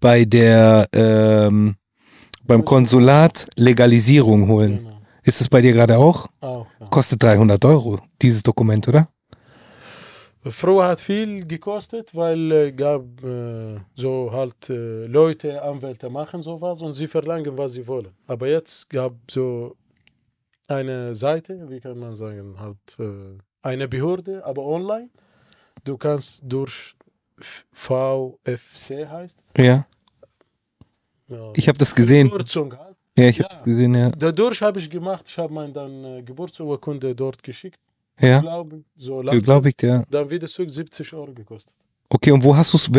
bei der, ähm, beim Konsulat Legalisierung holen. Genau. Ist es bei dir gerade auch? Auch, ja. Kostet 300 Euro, dieses Dokument, oder? Früher hat viel gekostet, weil äh, gab äh, so halt äh, Leute, Anwälte machen sowas und sie verlangen, was sie wollen. Aber jetzt gab so eine Seite, wie kann man sagen, halt äh, eine Behörde, aber online. Du kannst durch VFC heißt. Ja. Ja, Ich habe das gesehen. Kürzung halt. Ja, ich habe Ja. das gesehen, ja. Dadurch habe ich gemacht, ich habe meine dann äh, Geburtsurkunde dort geschickt. Ja, Glaube, so langsam. glaube ich, ja. Dann wieder zurück 70 Euro gekostet. Okay, und wo hast du es,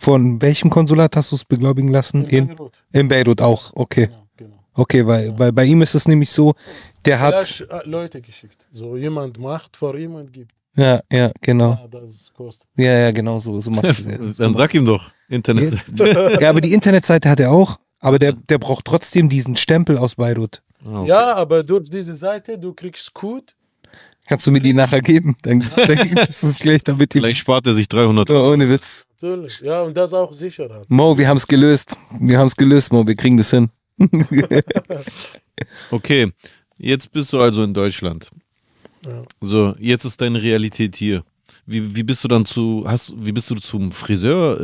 von welchem Konsulat hast du es beglaubigen lassen? In, Beirut. in Beirut auch, okay. Genau, genau. Okay, weil, weil bei ihm ist es nämlich so, der hat, Vielleicht äh, Leute geschickt. So jemand macht vor ihm und gibt. ja, ja, genau. Ja, das kostet. Ja, ja, genau so, so macht es er. So *laughs* Dann sag ihm doch. Internet. *laughs* Ja, aber die Internetseite hat er auch, aber der, der braucht trotzdem diesen Stempel aus Beirut. Ah, okay. Ja, aber durch diese Seite, du kriegst Code. Kannst du mir die nachher geben? Dann, dann *laughs* ist es gleich damit die. Vielleicht spart er sich 300 Euro. Oh, ohne Witz. Natürlich. Ja, und das auch Sicherheit. Mo, wir haben es gelöst. Wir haben es gelöst, Mo, wir kriegen das hin. *laughs* Okay, jetzt bist du also in Deutschland. Ja. So, jetzt ist deine Realität hier. Wie, wie bist du dann zu, hast, wie bist du zum Friseurjob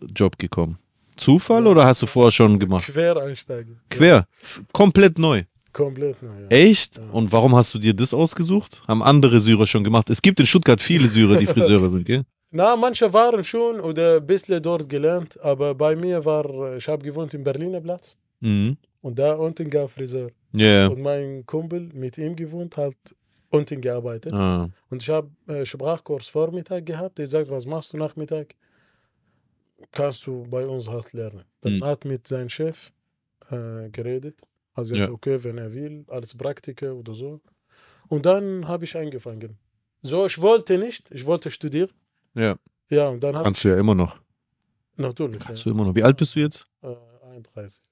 äh, Job gekommen? Zufall oder hast du vorher schon gemacht? Quereinsteigen. Quer, F- komplett neu. Komplett neu. Ja. Echt? Ja. Und warum hast du dir das ausgesucht? Haben andere Syrer schon gemacht? Es gibt in Stuttgart viele Syrer, die Friseure sind, gell? *laughs* Na, manche waren schon oder ein bisschen dort gelernt, aber bei mir war, ich habe gewohnt im Berliner Platz Mhm. und da unten gab Friseur. Ja. Yeah. Und mein Kumpel mit ihm gewohnt, hat unten gearbeitet. Ah. Und ich habe äh, Sprachkurs Vormittag gehabt. Er sagt, was machst du Nachmittag? Kannst du bei uns halt lernen. Dann Hm. hat mit seinem Chef äh, geredet. Also Ja. ja. okay, wenn er will, als Praktiker oder so. Und dann habe ich angefangen. So, ich wollte nicht, ich wollte studieren. Ja. Ja, und dann habe Kannst du ja immer noch. natürlich Kannst ja, du immer noch. Wie alt bist du jetzt? äh, 31.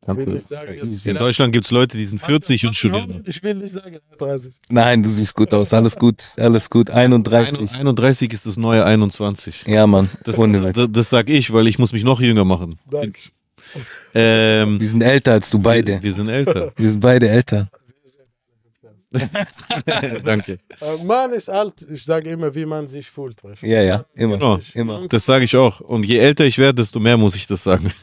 Ich Kannst will du- nicht sagen, jetzt In Deutschland gibt es Leute, die sind 40 und studieren. Ich will nicht sagen 31. Nein, du siehst gut aus. Alles gut, alles gut. 31. 31 ist das neue 21. Ja, Mann. Das, Ohne das, das sag ich, weil ich muss mich noch jünger machen. Danke. Ähm, Wir sind älter als du beide. Wir sind älter. Wir sind beide älter. *laughs* Danke. Äh, man ist alt, ich sage immer, wie man sich fühlt. Ja, ja, immer. Genau. Immer. Das sage ich auch. Und je älter ich werde, desto mehr muss ich das sagen. *laughs*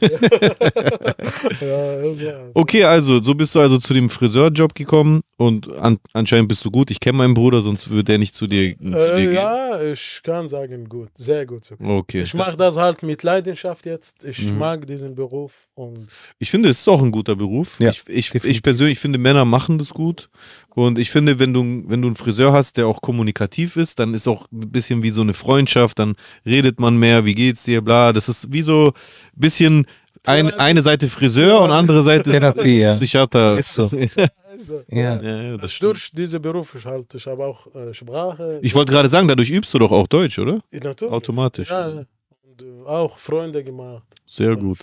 Ja. Okay, also, so bist du also zu dem Friseurjob gekommen und an, anscheinend bist du gut. Ich kenne meinen Bruder, sonst würde er nicht zu dir, zu dir Äh, gehen. ja, ich kann sagen, gut, sehr gut. sogar. Okay. Ich mache das halt mit Leidenschaft jetzt. Ich Mhm. mag diesen Beruf und Ich finde, es ist auch ein guter Beruf. Ja, ich, ich, ich persönlich finde, Männer machen das gut. Und ich finde, wenn du, wenn du einen Friseur hast, der auch kommunikativ ist, dann ist auch ein bisschen wie so eine Freundschaft, dann redet man mehr, wie geht's dir, bla. Das ist wie so ein bisschen ein, eine Seite Friseur und andere Seite *laughs* Therapie, ja. Psychiater. Ist so. *laughs* also, Ja. Ja, ja, das stimmt. durch diesen Beruf ich halt, ich habe auch äh, Sprache. Ich wollte gerade sagen, dadurch übst du doch auch Deutsch, oder? Natürlich. Automatisch. Ja, und äh, auch Freunde gemacht. Sehr gut.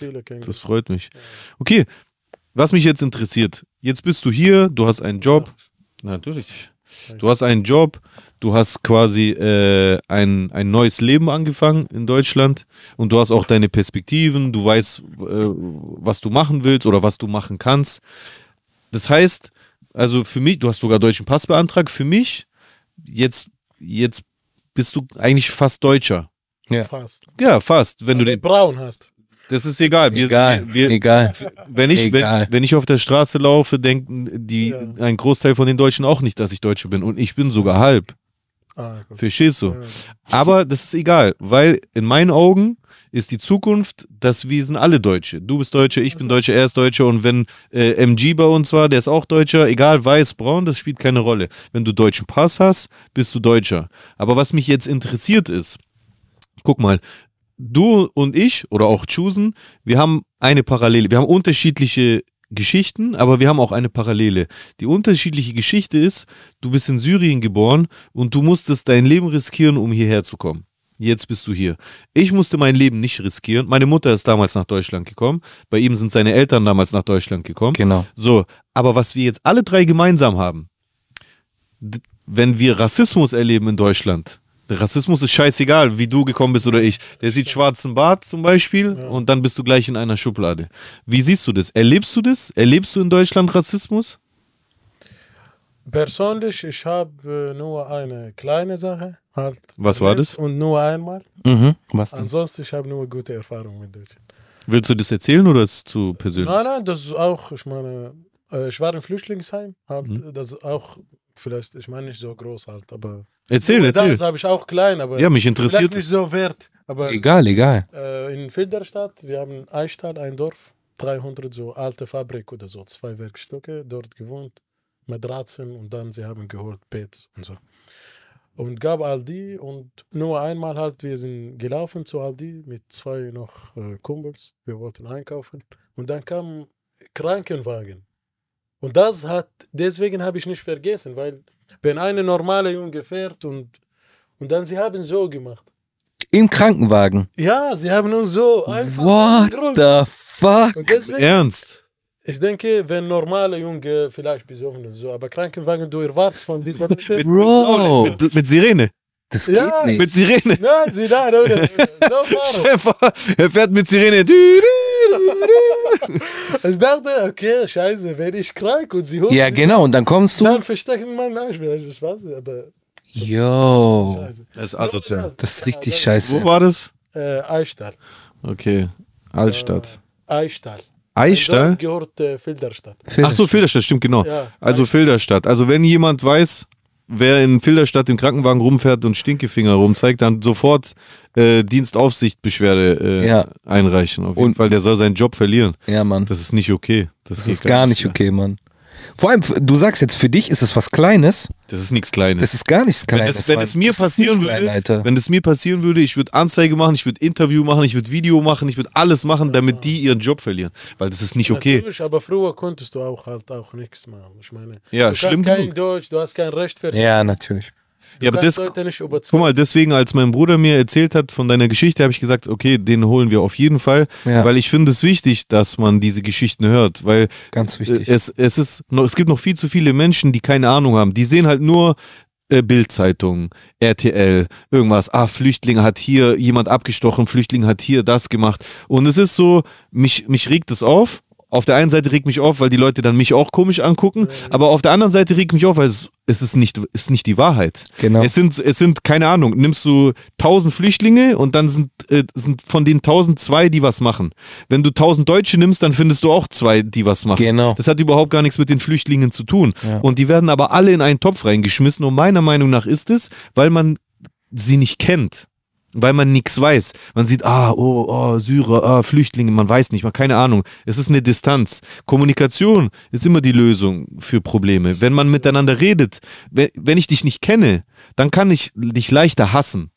Das freut mich. Okay, was mich jetzt interessiert, jetzt bist du hier, du hast einen Job. Natürlich. Du hast einen Job, du hast quasi äh, ein, ein neues Leben angefangen in Deutschland und du hast auch deine Perspektiven, du weißt, äh, was du machen willst oder was du machen kannst. Das heißt, also für mich, du hast sogar deutschen Pass beantragt, für mich, jetzt, jetzt bist du eigentlich fast Deutscher. Ja. Fast. Ja, fast. Wenn du den, Braun hat. Das ist egal. Wir, Egal, wir, egal. wenn ich, egal. wenn, wenn ich auf der Straße laufe, denken die, Ja. ein Großteil von den Deutschen auch nicht, dass ich Deutscher bin. Und ich bin sogar halb. Ah. Verstehst du? Ja. Aber das ist egal, weil in meinen Augen ist die Zukunft, dass wir sind alle Deutsche. Du bist Deutscher, ich bin Deutscher, er ist Deutscher und wenn äh, MG bei uns war, der ist auch Deutscher, egal weiß, braun, das spielt keine Rolle. Wenn du deutschen Pass hast, bist du Deutscher. Aber was mich jetzt interessiert ist, guck mal, du und ich oder auch Chusen, wir haben eine Parallele. Wir haben unterschiedliche Geschichten, aber wir haben auch eine Parallele. Die unterschiedliche Geschichte ist, du bist in Syrien geboren und du musstest dein Leben riskieren, um hierher zu kommen. Jetzt bist du hier. Ich musste mein Leben nicht riskieren. Meine Mutter ist damals nach Deutschland gekommen. Bei ihm sind seine Eltern damals nach Deutschland gekommen. Genau. So, aber was wir jetzt alle drei gemeinsam haben, wenn wir Rassismus erleben in Deutschland, Rassismus ist scheißegal, wie du gekommen bist oder ich. Der sieht schwarzen Bart zum Beispiel und dann bist du gleich in einer Schublade. Wie siehst du das? Erlebst du das? Erlebst du in Deutschland Rassismus? Persönlich, ich habe äh, nur eine kleine Sache. Halt Was war das? Und nur einmal. Mhm. Was denn? Ansonsten, ich habe nur gute Erfahrungen mit Deutschland. Willst du das erzählen oder ist es zu persönlich? Nein, nein, das ist auch, ich meine, äh, ich war im Flüchtlingsheim. Halt, Mhm. Das ist auch, vielleicht, ich meine nicht so groß halt, aber. Erzähl, erzähl. Das habe ich auch klein, aber. Ja, mich interessiert nicht so wert. Aber Egal, egal. äh, in Filderstadt, wir haben Eichstadt, ein Dorf, 300 so alte Fabrik oder so, zwei Werkstücke, dort gewohnt, Matratzen und dann sie haben geholt Bett und so. Und gab Aldi und nur einmal halt, wir sind gelaufen zu Aldi mit zwei noch äh, Kumpels, wir wollten einkaufen und dann kam Krankenwagen. Und das hat, deswegen habe ich nicht vergessen, weil wenn eine normale Junge fährt und, und dann sie haben so gemacht. Im Krankenwagen. Ja, sie haben uns so einfach What gedrückt. the fuck? Und deswegen, Ernst? ich denke, wenn normale Junge vielleicht besoffen ist, so, aber Krankenwagen, du erwartest von dieser. Bro, Mit, mit Sirene. Das Ja. geht nicht. Mit Sirene. Nein, sie da, *laughs* fahren. Stefan, er fährt mit Sirene. *laughs* Ich dachte, okay, scheiße, werde ich krank und sie holen Ja, genau. Und dann kommst du. Dann verstecken meinen Arsch, vielleicht, ich weiß nicht, aber Yo. Das ist asozial. Das ist richtig Wo scheiße. war das? Äh, Eichstall. Okay. Altstadt. Eichstall. Eichstall? Dorf gehört äh, Filderstadt. Ach so, Filderstadt, stimmt, genau. Ja. Also Filderstadt. Also wenn jemand weiß, wer in Filderstadt im Krankenwagen rumfährt und Stinkefinger rumzeigt, dann sofort äh, Dienstaufsichtbeschwerde äh, Ja. einreichen. Auf jeden Und- Fall, der soll seinen Job verlieren. Ja, Mann. Das ist nicht okay. Das, Das ist gar nicht okay, Mann. Vor allem, du sagst jetzt, für dich ist es was Kleines. Das ist nichts Kleines. Das ist gar nichts wenn Kleines. das, wenn es mir passieren klein, würde, Alter. wenn es mir passieren würde, ich würde Anzeige machen, ich würde Interview machen, ich würde Video machen, ich würde alles machen, damit die ihren Job verlieren, weil das ist nicht okay. Natürlich, aber früher konntest du auch halt auch nichts machen. Ich meine, Ja, du schlimm kannst kein genug. Deutsch, du hast kein Recht für Ja, natürlich. Du Ja, aber das, Leute nicht Guck überzeugen. mal, deswegen, als mein Bruder mir erzählt hat von deiner Geschichte, habe ich gesagt, okay, den holen wir auf jeden Fall, Ja. weil ich finde es wichtig, dass man diese Geschichten hört, weil Ganz wichtig. äh, es, es ist noch, es gibt noch viel zu viele Menschen, die keine Ahnung haben. Die sehen halt nur äh, Bildzeitung, RTL, irgendwas. Ah, Flüchtling hat hier jemand abgestochen, Flüchtling hat hier das gemacht. Und es ist so, mich, mich regt es auf. Auf der einen Seite regt mich auf, weil die Leute dann mich auch komisch angucken, aber auf der anderen Seite regt mich auf, weil es, es ist, nicht, ist nicht die Wahrheit. Genau. Es sind, es sind, keine Ahnung, nimmst du tausend Flüchtlinge und dann sind, äh, sind von den tausend zwei, die was machen. Wenn du tausend Deutsche nimmst, dann findest du auch zwei, die was machen. Genau. Das hat überhaupt gar nichts mit den Flüchtlingen zu tun. Ja. Und die werden aber alle in einen Topf reingeschmissen. Und meiner Meinung nach ist es, weil man sie nicht kennt. Weil man nichts weiß. Man sieht, ah, oh, oh, Syrer, ah, Flüchtlinge, man weiß nicht, man keine Ahnung. Es ist eine Distanz. Kommunikation ist immer die Lösung für Probleme. Wenn man miteinander redet, wenn, wenn ich dich nicht kenne, dann kann ich dich leichter hassen.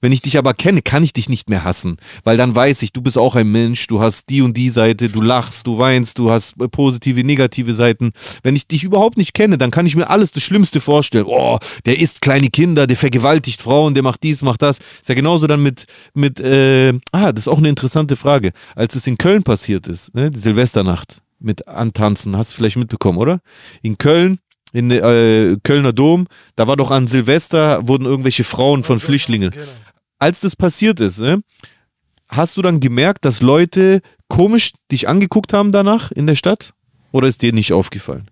Wenn ich dich aber kenne, kann ich dich nicht mehr hassen, weil dann weiß ich, du bist auch ein Mensch, du hast die und die Seite, du lachst, du weinst, du hast äh, positive, negative Seiten. Wenn ich dich überhaupt nicht kenne, dann kann ich mir alles das Schlimmste vorstellen. Oh, der isst kleine Kinder, der vergewaltigt Frauen, der macht dies, macht das. Ist ja genauso dann mit, mit äh, ah, das ist auch eine interessante Frage. Als es in Köln passiert ist, ne, die Silvesternacht mit Antanzen, hast du vielleicht mitbekommen, oder? In Köln, in äh, Kölner Dom, da war doch an Silvester, wurden irgendwelche Frauen von Flüchtlingen Genau. als das passiert ist, ne, hast du dann gemerkt, dass Leute komisch dich angeguckt haben danach in der Stadt? Oder ist dir nicht aufgefallen?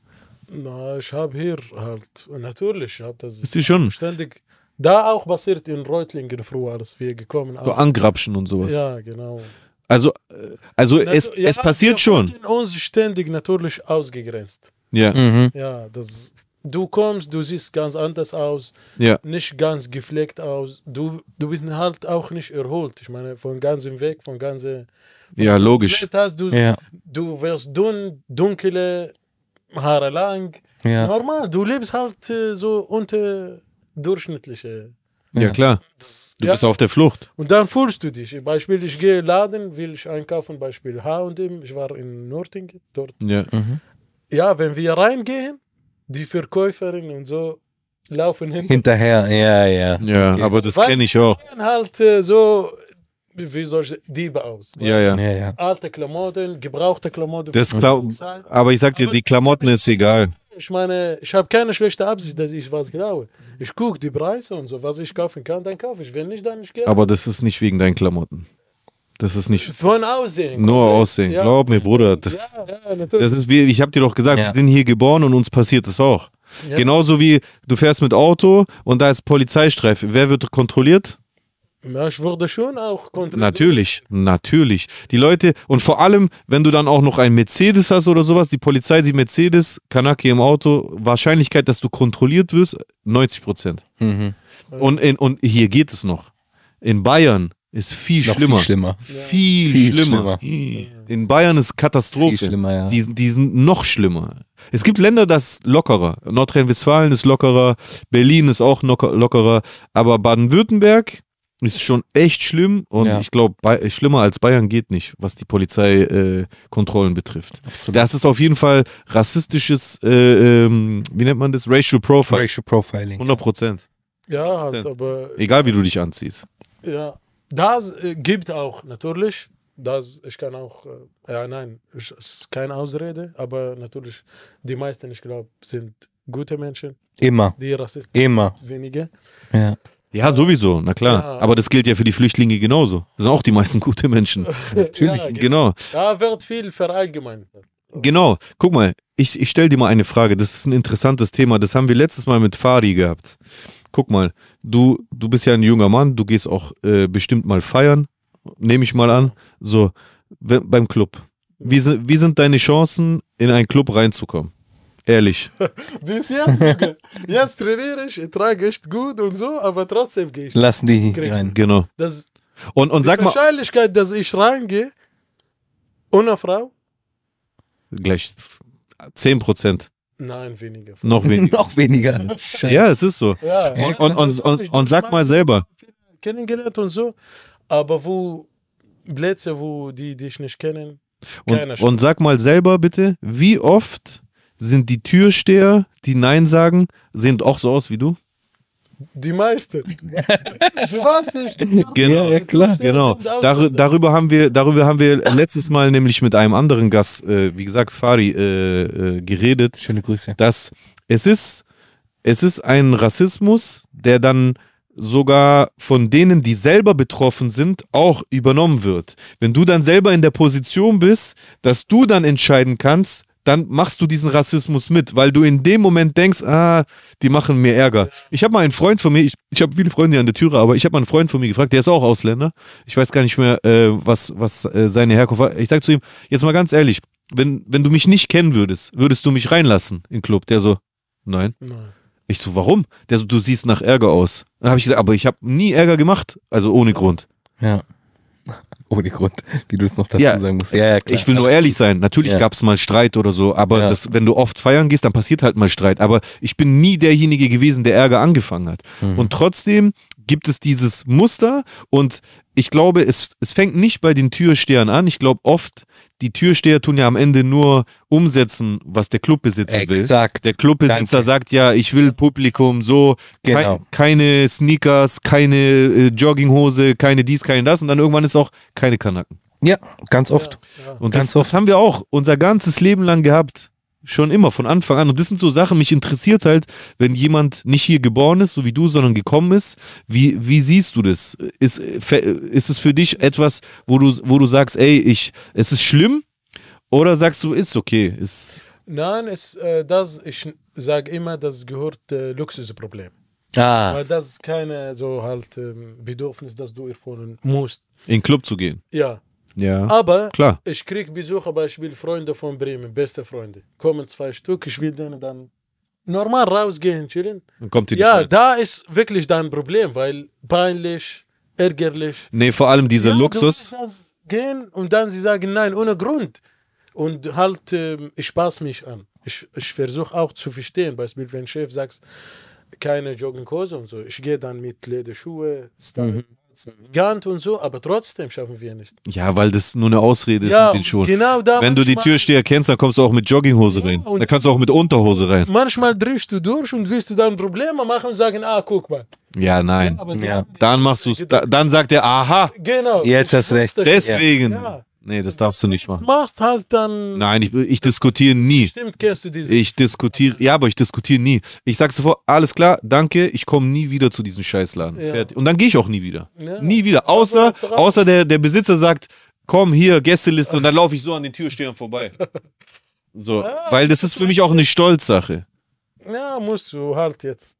Na, ich habe hier halt, natürlich, ich habe das Ist dir schon ständig, da auch passiert in Reutlingen früher, als wir gekommen so angrapschen und sowas. Ja, genau. Also, äh, also es, Natu- ja, es passiert wir schon. wurden uns ständig natürlich ausgegrenzt. Ja, Mhm. Ja, das, du kommst, du siehst ganz anders aus, ja, nicht ganz gepflegt aus, du, du bist halt auch nicht erholt. Ich meine, von ganzem Weg, von ganze ja, logisch. hast, du, Ja, du wirst dünn, dunkle Haare lang. ja. Normal, du lebst halt äh, so unter durchschnittliche. Ja, klar. Du ja. bist auf der Flucht. Und dann fühlst du dich. Beispiel, ich gehe Laden, will ich einkaufen, Beispiel H&M, ich war in Nording, dort. Ja. Mhm. Ja, wenn wir reingehen, die Verkäuferinnen und so laufen hin. Hinterher, ja, ja. Ja, Okay. aber das kenne ich die auch. sehen halt äh, so, wie soll ich sagen, Diebe aus. Ja, ja. Ja, ja. Alte Klamotten, gebrauchte Klamotten. Das glaub, aber ich sag dir, die Klamotten ist egal. Ich meine, ich habe keine schlechte Absicht, dass ich was glaube. Ich gucke die Preise und so, was ich kaufen kann, dann kaufe ich. Wenn nicht, dann nicht gerne. Aber das ist nicht wegen deinen Klamotten. Das ist nicht Von Aussehen. nur komplett. Aussehen. Ja. Glaub mir, Bruder. Das, ja, ja, natürlich. das ist wie, ich hab dir doch gesagt, Ja. wir sind hier geboren und uns passiert das auch. Ja. Genauso wie du fährst mit Auto und da ist Polizeistreife. Wer wird kontrolliert? Ja, ich wurde schon auch kontrolliert. Natürlich, natürlich. Die Leute, und vor allem, wenn du dann auch noch einen Mercedes hast oder sowas, die Polizei sieht Mercedes, Kanake im Auto, Wahrscheinlichkeit, dass du kontrolliert wirst, 90 Prozent. Mhm. Und, in, und hier geht es noch. In Bayern ist viel Noch schlimmer. viel schlimmer. Viel, Viel schlimmer. In Bayern ist Katastrophe. Viel schlimmer, ja. Die, die sind noch schlimmer. Es gibt Länder, das ist lockerer. Nordrhein-Westfalen ist lockerer, Berlin ist auch locker, lockerer, aber Baden-Württemberg ist schon echt schlimm und Ja. ich glaube, schlimmer als Bayern geht nicht, was die Polizeikontrollen äh, betrifft. Absolut. Das ist auf jeden Fall rassistisches, äh, ähm, wie nennt man das? Racial Profile. Racial Profiling. 100 Prozent. Ja, halt, aber Egal wie du dich anziehst. ja, das äh, gibt auch natürlich. Das, ich kann auch, äh, ja, nein, es ist keine Ausrede, aber natürlich, die meisten, ich glaube, sind gute Menschen, Immer, die Rassisten immer. wenige. Ja. Ja, sowieso, na klar. Ja. Aber das gilt ja für die Flüchtlinge genauso. Das sind auch die meisten gute Menschen. *laughs* *laughs* Natürlich. Ja, ge- Genau. Da wird viel verallgemeinert. Genau. Guck mal, ich, ich stelle dir mal eine Frage. Das ist ein interessantes Thema. Das haben wir letztes Mal mit Fari gehabt. Guck mal, du, du bist ja ein junger Mann. Du gehst auch äh, bestimmt mal feiern. Nehme ich mal an. So, wenn, beim Club. Wie sind, wie sind deine Chancen, in einen Club reinzukommen? Ehrlich. *laughs* Bis jetzt, sogar. *laughs* jetzt trainiere ich, ich trage echt gut und so, aber trotzdem gehe ich. Lassen die nicht rein. Genau. Das, Und, und sag die mal. Wahrscheinlichkeit, dass ich reingehe, ohne Frau? Gleich 10 Prozent. Nein, weniger. Noch *laughs* weniger. Noch weniger. *laughs* Ja, es ist so. Ja, Und, und, und, und, und sag mal selber. Kennengelernt und so, aber wo Plätze, wo die dich nicht kennen, Und, und sag mal selber bitte, wie oft sind die Türsteher, die Nein sagen, sehen auch so aus wie du? Die meisten. du weißt nicht. Genau, ja, klar. Genau. Dar darüber haben wir, darüber haben wir letztes Mal nämlich mit einem anderen Gast, äh, wie gesagt, Fari, äh, äh, geredet, Schöne Grüße. dass es ist, es ist ein Rassismus, der dann sogar von denen, die selber betroffen sind, auch übernommen wird. Wenn du dann selber in der Position bist, dass du dann entscheiden kannst, dann machst du diesen Rassismus mit, weil du in dem Moment denkst, ah, die machen mir Ärger. Ich habe mal einen Freund von mir, ich, ich habe viele Freunde hier an der Türe, aber ich habe mal einen Freund von mir gefragt, der ist auch Ausländer. Ich weiß gar nicht mehr, äh, was, was äh, seine Herkunft war. Ich sag zu ihm, jetzt mal ganz ehrlich, wenn, wenn du mich nicht kennen würdest, würdest du mich reinlassen in den Club? Der so, nein. Nein. Ich so, warum? Der so, du siehst nach Ärger aus. Dann habe ich gesagt, aber ich habe nie Ärger gemacht, also ohne Grund. Ja. *laughs* Ohne Grund, wie du es noch dazu Ja, sagen musst. Ja, ja, klar. Ich will nur ehrlich sein. Natürlich Ja. gab es mal Streit oder so, aber Ja. das, wenn du oft feiern gehst, dann passiert halt mal Streit. Aber ich bin nie derjenige gewesen, der Ärger angefangen hat. Mhm. Und trotzdem gibt es dieses Muster und ich glaube, es, es fängt nicht bei den Türstehern an. Ich glaube oft, die Türsteher tun ja am Ende nur umsetzen, was der Clubbesitzer will. Exakt. Der Clubbesitzer Danke. sagt ja, ich will Publikum so, Genau. kei- keine Sneakers, keine äh, Jogginghose, keine dies, keine das und dann irgendwann ist auch keine Kanaken. Ja, ganz oft. Ja, ja. Und Ganz das, das haben wir auch unser ganzes Leben lang gehabt. Schon immer, von Anfang an. Und das sind so Sachen, mich interessiert halt, wenn jemand nicht hier geboren ist, so wie du, sondern gekommen ist. Wie, wie siehst du das? Ist, ist es für dich etwas, wo du, wo du sagst, ey, ich, es ist schlimm? Oder sagst du, ist okay? Ist, Nein, es, äh, das, ich sage immer, das gehört äh, Luxusproblem. Ah, Weil das ist keine so halt ähm, Bedürfnis, dass du erfüllen musst. In den Club zu gehen. Ja, Ja. aber Klar. ich krieg Besucher, Beispiel Freunde von Bremen, beste Freunde. Kommen zwei Stück, ich will denen dann normal rausgehen, chillen. Dann kommt die Ja, nicht da ist wirklich dein Problem, weil peinlich, ärgerlich. Nee, vor allem dieser ja, Du Luxus. willst das gehen und dann sie sagen nein, ohne Grund. Und halt, ähm, ich passe mich an. Ich, ich versuche auch zu verstehen, Beispiel, wenn Chef sagt, keine Jogginghose und so. Ich gehe dann mit Lederschuhe, Style, Gant und so, aber trotzdem schaffen wir nicht. Ja, weil das nur eine Ausrede ist ja, mit den Schuhen. genau da. Wenn du die Türsteher kennst, dann kommst du auch mit Jogginghose rein. und- Da kannst du auch mit Unterhose rein. Manchmal drehst du durch und willst du dann Probleme machen und sagen, ah, guck mal. Ja, nein. Ja. Dann machst du es. Da, dann sagt er, aha, Genau. Jetzt hast du recht. deswegen. Ja. Nee, das darfst du nicht machen. Machst halt dann. Nein, ich, ich diskutiere nie. Stimmt, kennst du diese. Ich diskutiere, ja, aber ich diskutiere nie. Ich sag sofort, alles klar, danke, ich komme nie wieder zu diesem Scheißladen. Ja. Fertig. Und dann gehe ich auch nie wieder. Ja. Nie wieder. Außer, außer der, der Besitzer sagt, komm hier, Gästeliste, und dann laufe ich so an den Türstehern vorbei. *laughs* So, Ja, weil das ist für mich auch eine Stolzsache. Ja, musst du halt jetzt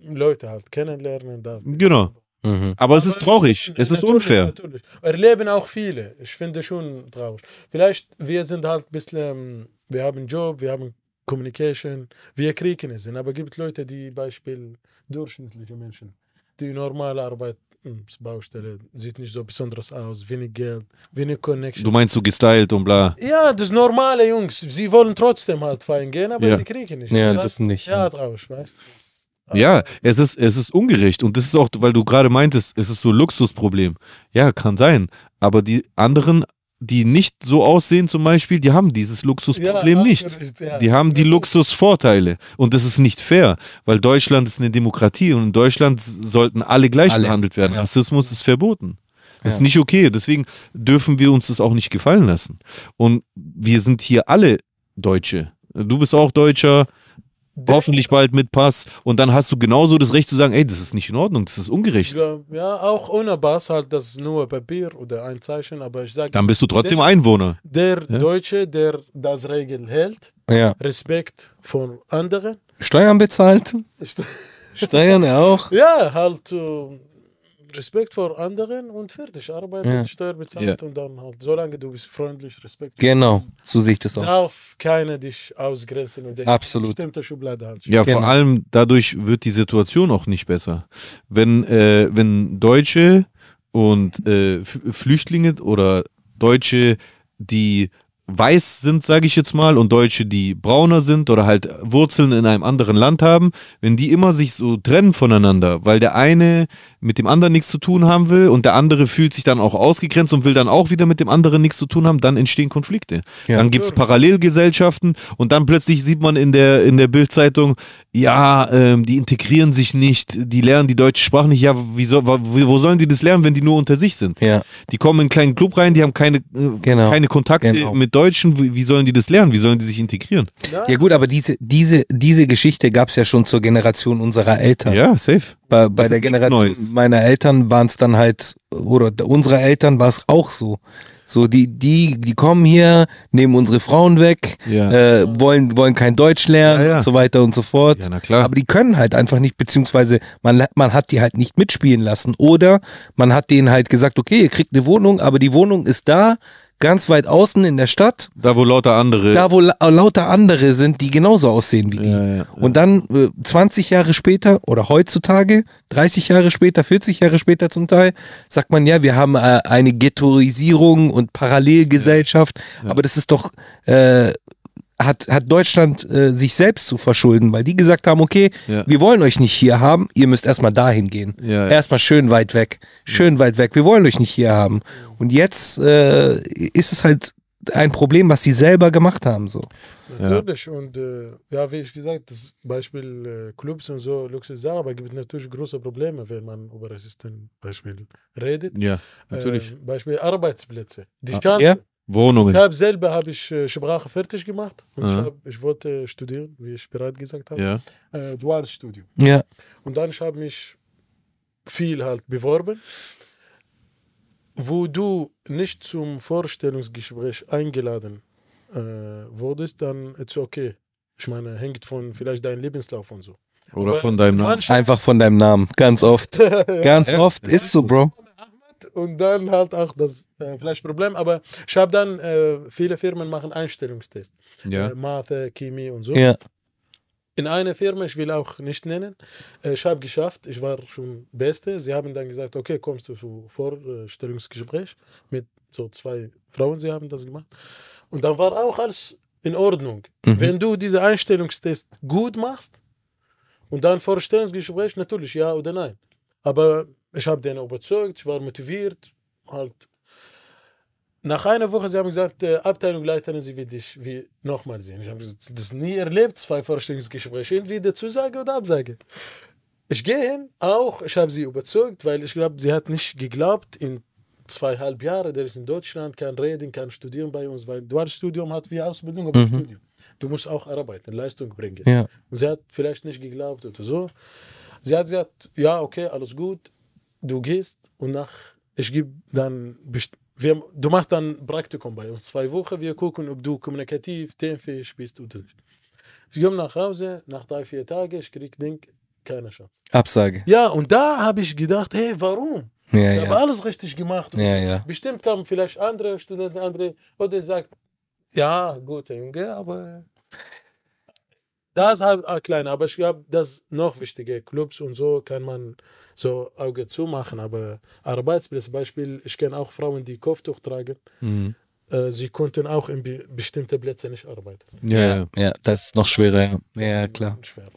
Leute halt kennenlernen. Das. Genau. Mhm. Aber es ist traurig, es ist Natürlich, unfair. Natürlich. Erleben auch viele. Ich finde schon traurig. Vielleicht, wir sind halt ein bisschen, ähm, wir haben einen Job, wir haben Communication, wir kriegen es hin. Aber es gibt Leute, die Beispiel durchschnittliche Menschen, die normal arbeiten, Baustelle, sieht nicht so besonders aus, wenig Geld, wenig Connection. Du meinst so gestylt und bla. ja, das normale Jungs, sie wollen trotzdem halt feiern gehen, aber Ja. sie kriegen nicht. Ja, Und das nicht. Ja, traurig, weißt du. Ja, es ist, es ist ungerecht. Und das ist auch, weil du gerade meintest, es ist so ein Luxusproblem. Ja, kann sein. Aber die anderen, die nicht so aussehen zum Beispiel, die haben dieses Luxusproblem Ja, nicht. ja. Die haben die Luxusvorteile. Und das ist nicht fair, weil Deutschland ist eine Demokratie und in Deutschland sollten alle gleich Alle. behandelt werden. Ja. Rassismus ist verboten. Das ist nicht okay. Deswegen dürfen wir uns das auch nicht gefallen lassen. Und wir sind hier alle Deutsche. Du bist auch Deutscher, hoffentlich bald mit Pass. Und dann hast du genauso das Recht zu sagen, ey, das ist nicht in Ordnung, das ist ungerecht. Ja, ja, auch ohne Pass halt das ist nur Papier oder ein Zeichen, aber ich sage, Dann bist du trotzdem Einwohner. der Ja. Deutsche, der das Regel hält, Ja. Respekt vor anderen. Steuern bezahlt? Steuern ja auch? *laughs* Ja, halt äh, Respekt vor anderen und fertig. Arbeit Ja. und Steuer bezahlt und dann halt, solange du bist freundlich, Respekt. Genau, so sehe ich das auch. Darf keiner dich ausgrenzen und Absolut. bestimmte Schublade halt. Ja, Genau. vor allem dadurch wird die Situation auch nicht besser. Wenn, äh, wenn Deutsche und äh, Flüchtlinge oder Deutsche, die weiß sind, sage ich jetzt mal, und Deutsche, die brauner sind oder halt Wurzeln in einem anderen Land haben, wenn die immer sich so trennen voneinander, weil der eine mit dem anderen nichts zu tun haben will und der andere fühlt sich dann auch ausgegrenzt und will dann auch wieder mit dem anderen nichts zu tun haben, dann entstehen Konflikte. Ja. Dann gibt es Parallelgesellschaften und dann plötzlich sieht man in der, in der Bildzeitung, ja, ähm, die integrieren sich nicht, die lernen die deutsche Sprache nicht. Ja, wie wo, wo sollen die das lernen, wenn die nur unter sich sind? Ja, Die kommen in einen kleinen Club rein, die haben keine, äh, Genau. keine Kontakte Genau. mit Deutschen. Wie, wie sollen die das lernen? Wie sollen die sich integrieren? ja gut, aber diese, diese, diese Geschichte gab es ja schon zur Generation unserer Eltern. Ja, safe. Bei, bei der Generation Neues. meiner Eltern waren es dann halt, oder unserer Eltern war es auch so. So, die, die, die kommen hier, nehmen unsere Frauen weg, Ja. äh, wollen, wollen kein Deutsch lernen Ja, ja. und so weiter und so fort. Ja, na klar. Aber die können halt einfach nicht, beziehungsweise man, man hat die halt nicht mitspielen lassen. Oder man hat denen halt gesagt, okay, ihr kriegt eine Wohnung, aber die Wohnung ist da, ganz weit außen in der Stadt, Da, wo lauter andere. da wo la lauter andere sind, die genauso aussehen wie die. Ja, ja, ja. Und dann äh, 20 Jahre später oder heutzutage, 30 Jahre später, 40 Jahre später zum Teil, sagt man ja, wir haben äh, eine Ghettoisierung und Parallelgesellschaft, aber das ist doch, äh, hat, hat Deutschland äh, sich selbst zu verschulden, weil die gesagt haben, okay, Ja. wir wollen euch nicht hier haben, ihr müsst erstmal dahin gehen. Ja, ja. Erstmal schön weit weg, schön weit weg, wir wollen euch nicht hier haben. Und jetzt äh, ist es halt ein Problem, was sie selber gemacht haben. So. Natürlich. Und äh, ja, wie ich gesagt, das Beispiel äh, Clubs und so, Luxussache, aber es gibt natürlich große Probleme, wenn man über Rassisten Beispiel redet. ja, natürlich. Äh, Beispiel Arbeitsplätze. Die Ah, Chance. Wohnungen. Ich habe selber habe ich äh, Sprache fertig gemacht und ich, hab, ich wollte studieren, wie ich bereits gesagt habe. Ja. Äh, duales Studium. Ja. Und dann ich habe mich viel halt beworben, wo du nicht zum Vorstellungsgespräch eingeladen äh, wurdest, dann ist okay. Ich meine, hängt von vielleicht deinem Lebenslauf und so. Oder Aber von deinem Namen. Einfach von deinem Namen. Ganz oft. *laughs* Ganz oft. Ist so, Bro. Und dann halt auch das äh, vielleicht Problem. Aber ich habe dann, äh, viele Firmen machen Einstellungstest. Ja. Äh, Mathe, Chemie und so. Ja. In einer Firma, ich will auch nicht nennen, äh, ich habe geschafft, ich war schon Beste. Sie haben dann gesagt, okay, kommst du zu Vorstellungsgespräch mit so zwei Frauen, sie haben das gemacht. Und dann war auch alles in Ordnung. Mhm. Wenn du diese Einstellungstest gut machst und dann Vorstellungsgespräch, natürlich ja oder nein. Aber ich habe den überzeugt, ich war motiviert, halt. Nach einer Woche, sie haben gesagt, äh, Abteilungsleiterin, sie will dich wie nochmal sehen. Ich habe das nie erlebt, zwei Vorstellungsgespräche, entweder Zusage oder Absage. Ich gehe hin, auch, ich habe sie überzeugt, weil ich glaube, sie hat nicht geglaubt, in zweieinhalb Jahren, der ist in Deutschland, kann reden, kann studieren bei uns, weil duales Studium hat wie Ausbildung, aber Mhm. Studium. Du musst auch arbeiten, Leistung bringen. Ja. Und sie hat vielleicht nicht geglaubt oder so. Sie hat gesagt, ja, okay, alles gut, du gehst und nach, ich gebe dann, wir, du machst dann Praktikum bei uns, zwei Wochen, wir gucken, ob du kommunikativ, themenfähig bist oder nicht. Ich komme nach Hause, nach drei, vier Tagen, ich krieg Ding, keine Chance. Absage. Ja, und da habe ich gedacht, hey, warum? Ja, Ich habe ja. alles richtig gemacht. Ja, so. ja. Bestimmt kamen vielleicht andere Studenten, andere, oder sagt, ja, guter Junge, aber das halt ah, klein. Aber ich glaube, das noch wichtige Clubs und so kann man so Auge zumachen. Aber Arbeitsplätze, Beispiel, ich kenne auch Frauen, die Kopftuch tragen. Mhm. Äh, sie konnten auch in be bestimmte Plätze nicht arbeiten. Ja, ja. ja, das ist noch schwerer. Ja, ja klar. Schwer.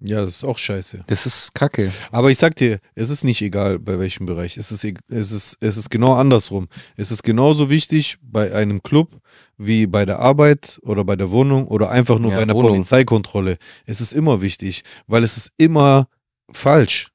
Ja, das ist auch scheiße. Das ist kacke. Aber ich sag dir, es ist nicht egal, bei welchem Bereich. Es ist, es ist, es ist genau andersrum. Es ist genauso wichtig bei einem Club wie bei der Arbeit oder bei der Wohnung oder einfach nur Ja, bei einer Wohnung. Polizeikontrolle. Es ist immer wichtig, weil es ist immer falsch.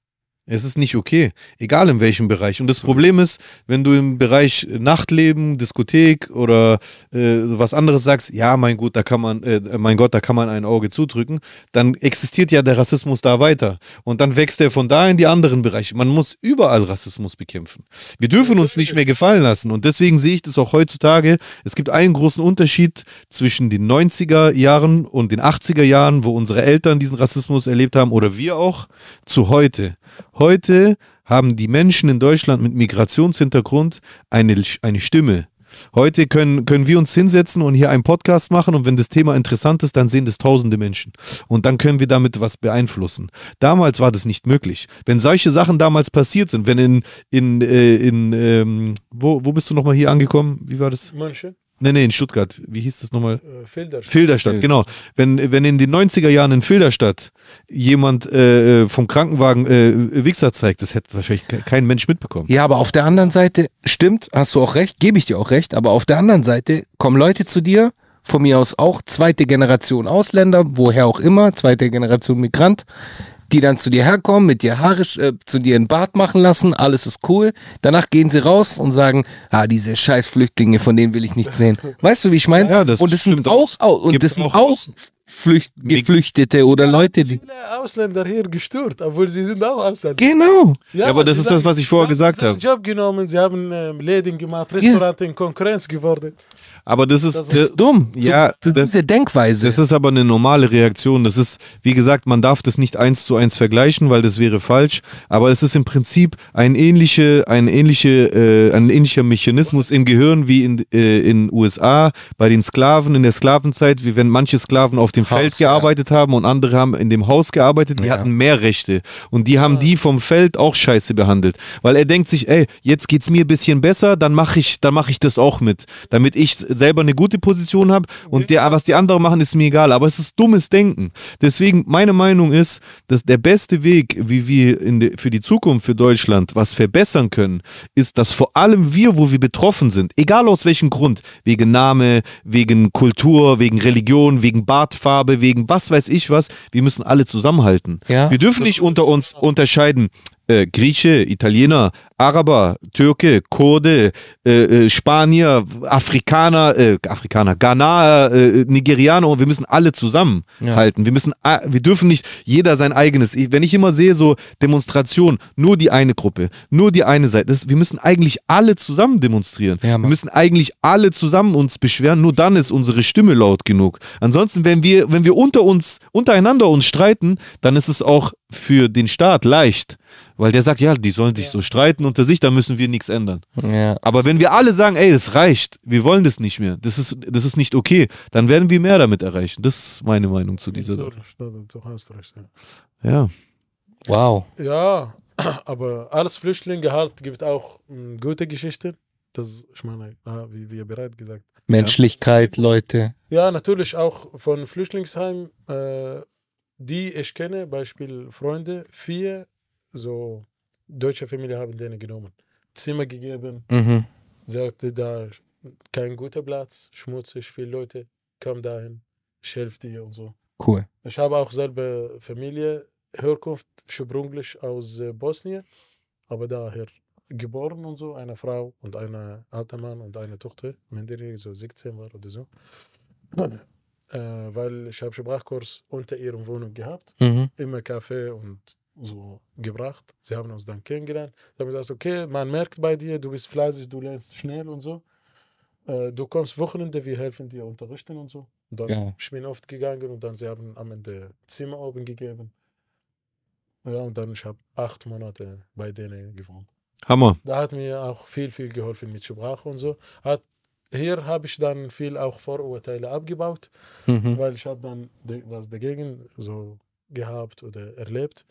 Es ist nicht okay, egal in welchem Bereich. Und das Problem ist, wenn du im Bereich Nachtleben, Diskothek oder äh, was anderes sagst, ja, mein Gott, da kann man, äh, mein Gott, da kann man ein Auge zudrücken, dann existiert ja der Rassismus da weiter. Und dann wächst er von da in die anderen Bereiche. Man muss überall Rassismus bekämpfen. Wir dürfen uns nicht mehr gefallen lassen. Und deswegen sehe ich das auch heutzutage. Es gibt einen großen Unterschied zwischen den 90er Jahren und den 80er Jahren, wo unsere Eltern diesen Rassismus erlebt haben oder wir auch, zu heute. Heute haben die Menschen in Deutschland mit Migrationshintergrund eine, eine Stimme. Heute können, können wir uns hinsetzen und hier einen Podcast machen und wenn das Thema interessant ist, dann sehen das tausende Menschen. Und dann können wir damit was beeinflussen. Damals war das nicht möglich. Wenn solche Sachen damals passiert sind, wenn in, in, äh, in ähm, wo, wo bist du nochmal hier angekommen? Wie war das? Manche Nee, nee, in Stuttgart. Wie hieß das nochmal? äh, Felder. Filderstadt, genau. Wenn, wenn in den 90er Jahren in Filderstadt jemand äh, vom Krankenwagen äh, Wichser zeigt, das hätte wahrscheinlich ke- kein Mensch mitbekommen. Ja, aber auf der anderen Seite, stimmt, hast du auch recht, gebe ich dir auch recht, aber auf der anderen Seite kommen Leute zu dir, von mir aus auch zweite Generation Ausländer, woher auch immer, zweite Generation Migrant, die dann zu dir herkommen, mit dir Haare, äh, zu dir einen Bart machen lassen, alles ist cool. Danach gehen sie raus und sagen, ah, diese scheiß Flüchtlinge, von denen will ich nichts sehen. Weißt du, wie ich meine? Ja, das und das sind auch, auch. und das sind auch auch Flücht, Geflüchtete oder Leute, die. Viele Ausländer hier gestört, obwohl sie sind auch Ausländer. Genau. Ja, aber das ist das, was ich vorher sie gesagt haben habe. Job genommen, sie haben ähm, Läden gemacht, Restaurant in Konkurrenz geworden. Aber das ist, Das Das ist dumm. Ja, so, das- diese Denkweise. Das ist aber eine normale Reaktion. Das ist, wie gesagt, man darf das nicht eins zu eins vergleichen, weil das wäre falsch. Aber es ist im Prinzip ein, ähnliche, ein, ähnliche, äh, ein ähnlicher Mechanismus im Gehirn wie in äh, in USA bei den Sklaven in der Sklavenzeit, wie wenn manche Sklaven auf dem Haus, Feld ja. gearbeitet haben und andere haben in dem Haus gearbeitet. Die Ja. hatten mehr Rechte und die haben die vom Feld auch scheiße behandelt, weil er denkt sich, ey, jetzt geht's mir ein bisschen besser, dann mache ich, dann mache ich das auch mit, damit ich selber eine gute Position habe und der, was die anderen machen, ist mir egal. Aber es ist dummes Denken. Deswegen, meine Meinung ist, dass der beste Weg, wie wir in de, für die Zukunft für Deutschland was verbessern können, ist, dass vor allem wir, wo wir betroffen sind, egal aus welchem Grund, wegen Name, wegen Kultur, wegen Religion, wegen Bartfarbe, wegen was weiß ich was, wir müssen alle zusammenhalten. Ja. Wir dürfen nicht unter uns unterscheiden, äh, Grieche, Italiener, Araber, Türke, Kurde, äh, äh, Spanier, Afrikaner, äh, Afrikaner, Ghanaer, äh, Nigerianer und wir müssen alle zusammenhalten. Wir müssen, a- wir dürfen nicht jeder sein eigenes. Wenn ich immer sehe so Demonstrationen, nur die eine Gruppe, nur die eine Seite, das, wir müssen eigentlich alle zusammen demonstrieren. Ja, wir müssen eigentlich alle zusammen uns beschweren. Nur dann ist unsere Stimme laut genug. Ansonsten, wenn wir, wenn wir unter uns, untereinander uns streiten, dann ist es auch für den Staat leicht. Weil der sagt, ja, die sollen sich so streiten unter sich, da müssen wir nichts ändern. Ja. Aber wenn wir alle sagen, ey, es reicht, wir wollen das nicht mehr, das ist, das ist nicht okay, dann werden wir mehr damit erreichen. Das ist meine Meinung zu dieser Sache. Du, du hast recht. Ja. Ja. Wow. Ja, *clears throat* aber alles Flüchtlinge halt gibt auch mm, gute Geschichten. Das, ich meine, ah, wie wir bereits gesagt. Menschlichkeit, Leute. Ja, natürlich auch von Flüchtlingsheim, äh, die ich kenne, Beispiel Freunde, vier so deutsche Familie haben denen genommen. Zimmer gegeben, Mhm. sagte da kein guter Platz, schmutzig, viele Leute, komm dahin, ich helfe dir und so. Cool. Ich habe auch selber Familie, Herkunft ursprünglich aus äh, Bosnien, aber daher geboren und so, eine Frau und ein alter Mann und eine Tochter, minderjährig, so 17 war oder so. äh, weil ich habe Sprachkurs unter ihrem Wohnung gehabt, Mhm. immer Kaffee und so gebracht. Sie haben uns dann kennengelernt. Sie haben gesagt, okay, man merkt bei dir, du bist fleißig, du lernst schnell und so. Äh, du kommst Wochenende, wir helfen dir unterrichten und so. Und dann Ja. ich bin oft gegangen und dann sie haben am Ende Zimmer oben gegeben. Ja, und dann ich habe acht Monate bei denen gewohnt. Hammer. Da hat mir auch viel, viel geholfen mit Sprache und so. Hat, hier habe ich dann viel auch Vorurteile abgebaut, Mhm. weil ich habe dann de- was dagegen so gehabt oder erlebt.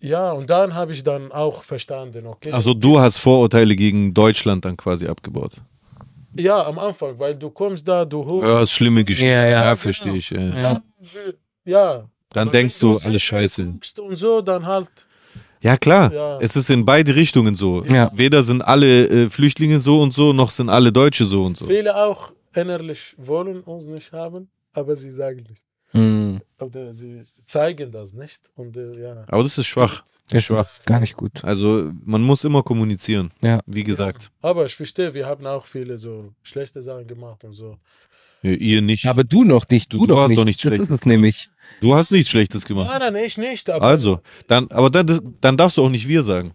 Ja, und dann habe ich dann auch verstanden, okay. Also du hast Vorurteile gegen Deutschland dann quasi abgebaut. ja, am Anfang, weil du kommst da, du hochst. Ja, das ist schlimme Geschichte. Ja, ja. verstehe ich. Ja. Ja. Ja. Dann Aber denkst du, sie alles scheiße. Und so, dann halt. Ja, klar. Ja. Es ist in beide Richtungen so. Ja. Weder sind alle äh, Flüchtlinge so und so, noch sind alle Deutsche so und so. Viele auch innerlich wollen uns nicht haben, aber sie sagen nicht. Mhm. Oder sie zeigen das nicht. Und äh, ja. Aber das ist schwach. Das Schwach. ist gar nicht gut. Also man muss immer kommunizieren. Ja. Wie gesagt. Aber ich verstehe, wir haben auch viele so schlechte Sachen gemacht und so. Ja, ihr nicht. Aber du noch nicht. Du, Du- doch hast nicht. doch nichts das ist Schlechtes es nämlich. Du hast nichts Schlechtes gemacht. Nein, nein, ich nicht. Aber Also, dann, aber dann, das- dann darfst du auch nicht wir sagen.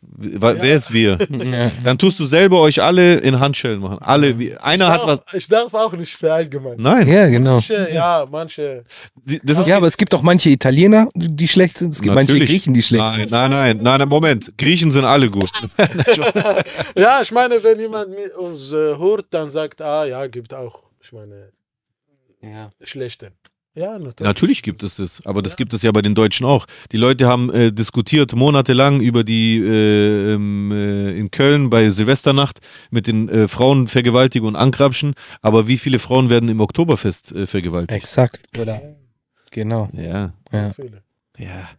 Wer, wer ist wir? *laughs* Ja. Dann tust du selber euch alle in Handschellen machen. Alle, wie, einer hat was. darf, ich darf auch nicht verallgemeinern. Nein, ja, genau. Manche, ja, manche. die- das ist Ja, aber es gibt auch manche Italiener, die schlecht sind. Es gibt manche Natürlich. Griechen, die schlecht Nein, sind. nein, nein, nein, nein, Moment. Griechen sind alle gut. *laughs* Ja, ich meine, wenn jemand mit uns äh, hört, dann sagt, ah ja, gibt auch, ich meine, Ja. schlechte. Ja, natürlich. Natürlich gibt es das, aber das gibt es ja bei den Deutschen auch. Die Leute haben äh, diskutiert monatelang über die äh, ähm, äh, in Köln bei Silvesternacht mit den äh, Frauenvergewaltigungen und Ankrapschen, aber wie viele Frauen werden im Oktoberfest äh, vergewaltigt? Exakt. Oder? Genau. Ja, Ja. Ja.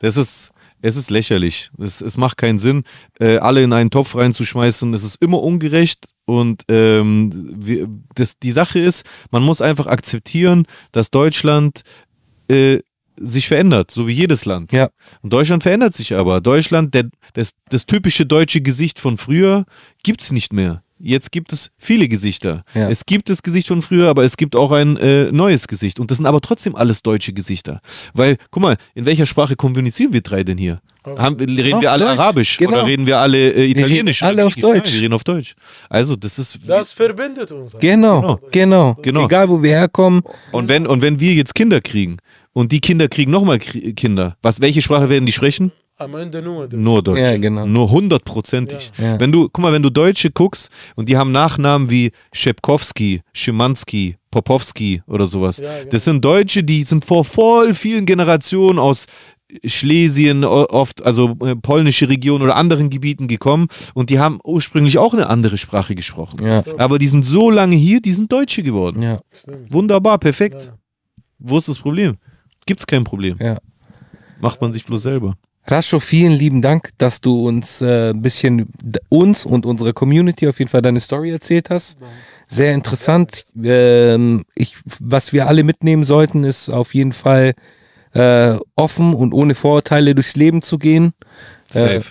Das ist, es ist lächerlich. Es, es macht keinen Sinn, äh, alle in einen Topf reinzuschmeißen. Es ist immer ungerecht und ähm, wir, das, die Sache ist, man muss einfach akzeptieren, dass Deutschland äh, sich verändert, so wie jedes Land. Ja. Und Deutschland verändert sich aber. Deutschland, der, das, das typische deutsche Gesicht von früher gibt es nicht mehr. Jetzt gibt es viele Gesichter. Ja. Es gibt das Gesicht von früher, aber es gibt auch ein äh, neues Gesicht. Und das sind aber trotzdem alles deutsche Gesichter. Weil, guck mal, in welcher Sprache kommunizieren wir drei denn hier? Haben, reden Auf wir alle Deutsch, Arabisch genau. oder reden wir alle äh, Italienisch? alle oder auf Griechisch? Deutsch. Nein, wir reden auf Deutsch. Also, das ist. Das verbindet uns. Genau, genau. Genau. Egal, wo wir herkommen. Und wenn, und wenn wir jetzt Kinder kriegen und die Kinder kriegen nochmal Kinder, was, welche Sprache werden die sprechen? Am Ende nur. Deutsch. Nur Deutsch. Ja, genau. Nur hundertprozentig. Ja. Wenn du, guck mal, wenn du Deutsche guckst und die haben Nachnamen wie Schepkowski, Schimanski, Popowski oder sowas. Ja, genau. Das sind Deutsche, die sind vor voll vielen Generationen aus Schlesien, oft, also äh, polnische Region oder anderen Gebieten gekommen und die haben ursprünglich auch eine andere Sprache gesprochen. Ja. Aber die sind so lange hier, die sind Deutsche geworden. Ja. Wunderbar, perfekt. Ja. Wo ist das Problem? Gibt's kein Problem. Ja. Macht man sich bloß selber. Rascho, vielen lieben Dank, dass du uns äh, ein bisschen uns und unsere Community auf jeden Fall deine Story erzählt hast. Sehr interessant. Ähm, ich, was wir alle mitnehmen sollten, ist auf jeden Fall äh, offen und ohne Vorurteile durchs Leben zu gehen. Äh, Safe.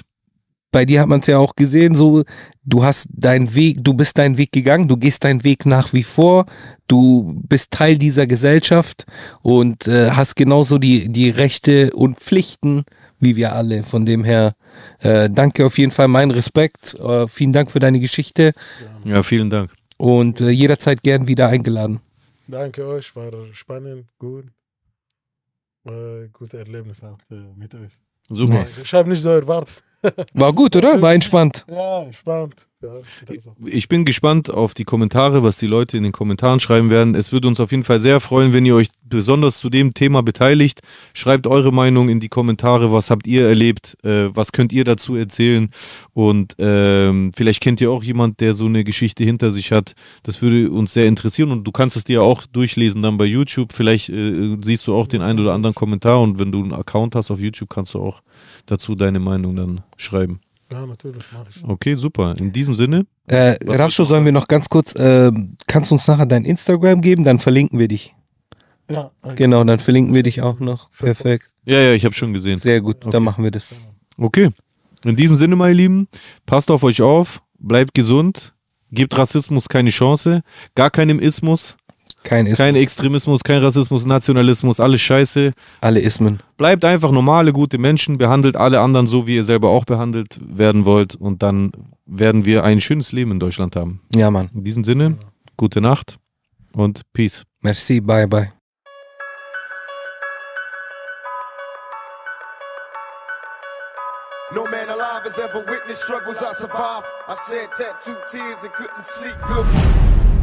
bei dir hat man es ja auch gesehen, so du hast deinen Weg, du bist deinen Weg gegangen, du gehst deinen Weg nach wie vor, du bist Teil dieser Gesellschaft und äh, hast genauso die, die Rechte und Pflichten wie wir alle. Von dem her, äh, danke auf jeden Fall, mein Respekt, äh, vielen Dank für deine Geschichte Ja, vielen Dank. und äh, jederzeit gern wieder eingeladen. Danke euch, war spannend, gut. Äh, gute Erlebnisse auch äh, mit euch. Super. Nice. Ich habe nicht so erwartet. War gut, oder? War entspannt. *laughs* Ja, spannend. Ich bin gespannt auf die Kommentare, was die Leute in den Kommentaren schreiben werden. Es würde uns auf jeden Fall sehr freuen, wenn ihr euch besonders zu dem Thema beteiligt. Schreibt eure Meinung in die Kommentare. Was habt ihr erlebt? Äh, was könnt ihr dazu erzählen? Und ähm, vielleicht kennt ihr auch jemand, der so eine Geschichte hinter sich hat. Das würde uns sehr interessieren. Und du kannst es dir auch durchlesen dann bei YouTube. Vielleicht äh, siehst du auch den einen oder anderen Kommentar. Und wenn du einen Account hast auf YouTube, kannst du auch dazu deine Meinung dann schreiben. Ja, natürlich mache ich. Okay, super. In diesem Sinne. Äh, Rascho, sollen wir noch ganz kurz, äh, kannst du uns nachher dein Instagram geben? Dann verlinken wir dich. Ja, okay. Genau, dann verlinken wir dich auch noch. Perfekt. Ja, ja, ich habe schon gesehen. Sehr gut, Okay. dann machen wir das. Okay. In diesem Sinne, meine Lieben, passt auf euch auf, bleibt gesund, gebt Rassismus keine Chance, gar keinem Ismus, Kein kein Extremismus, kein Rassismus, Nationalismus, alles Scheiße. Alle Ismen. Bleibt einfach normale, gute Menschen, behandelt alle anderen so, wie ihr selber auch behandelt werden wollt und dann werden wir ein schönes Leben in Deutschland haben. Ja, Mann. In diesem Sinne, gute Nacht und Peace. Merci, bye, bye. No man alive has ever witnessed struggles I survived. I shed tattooed tears and couldn't sleep good.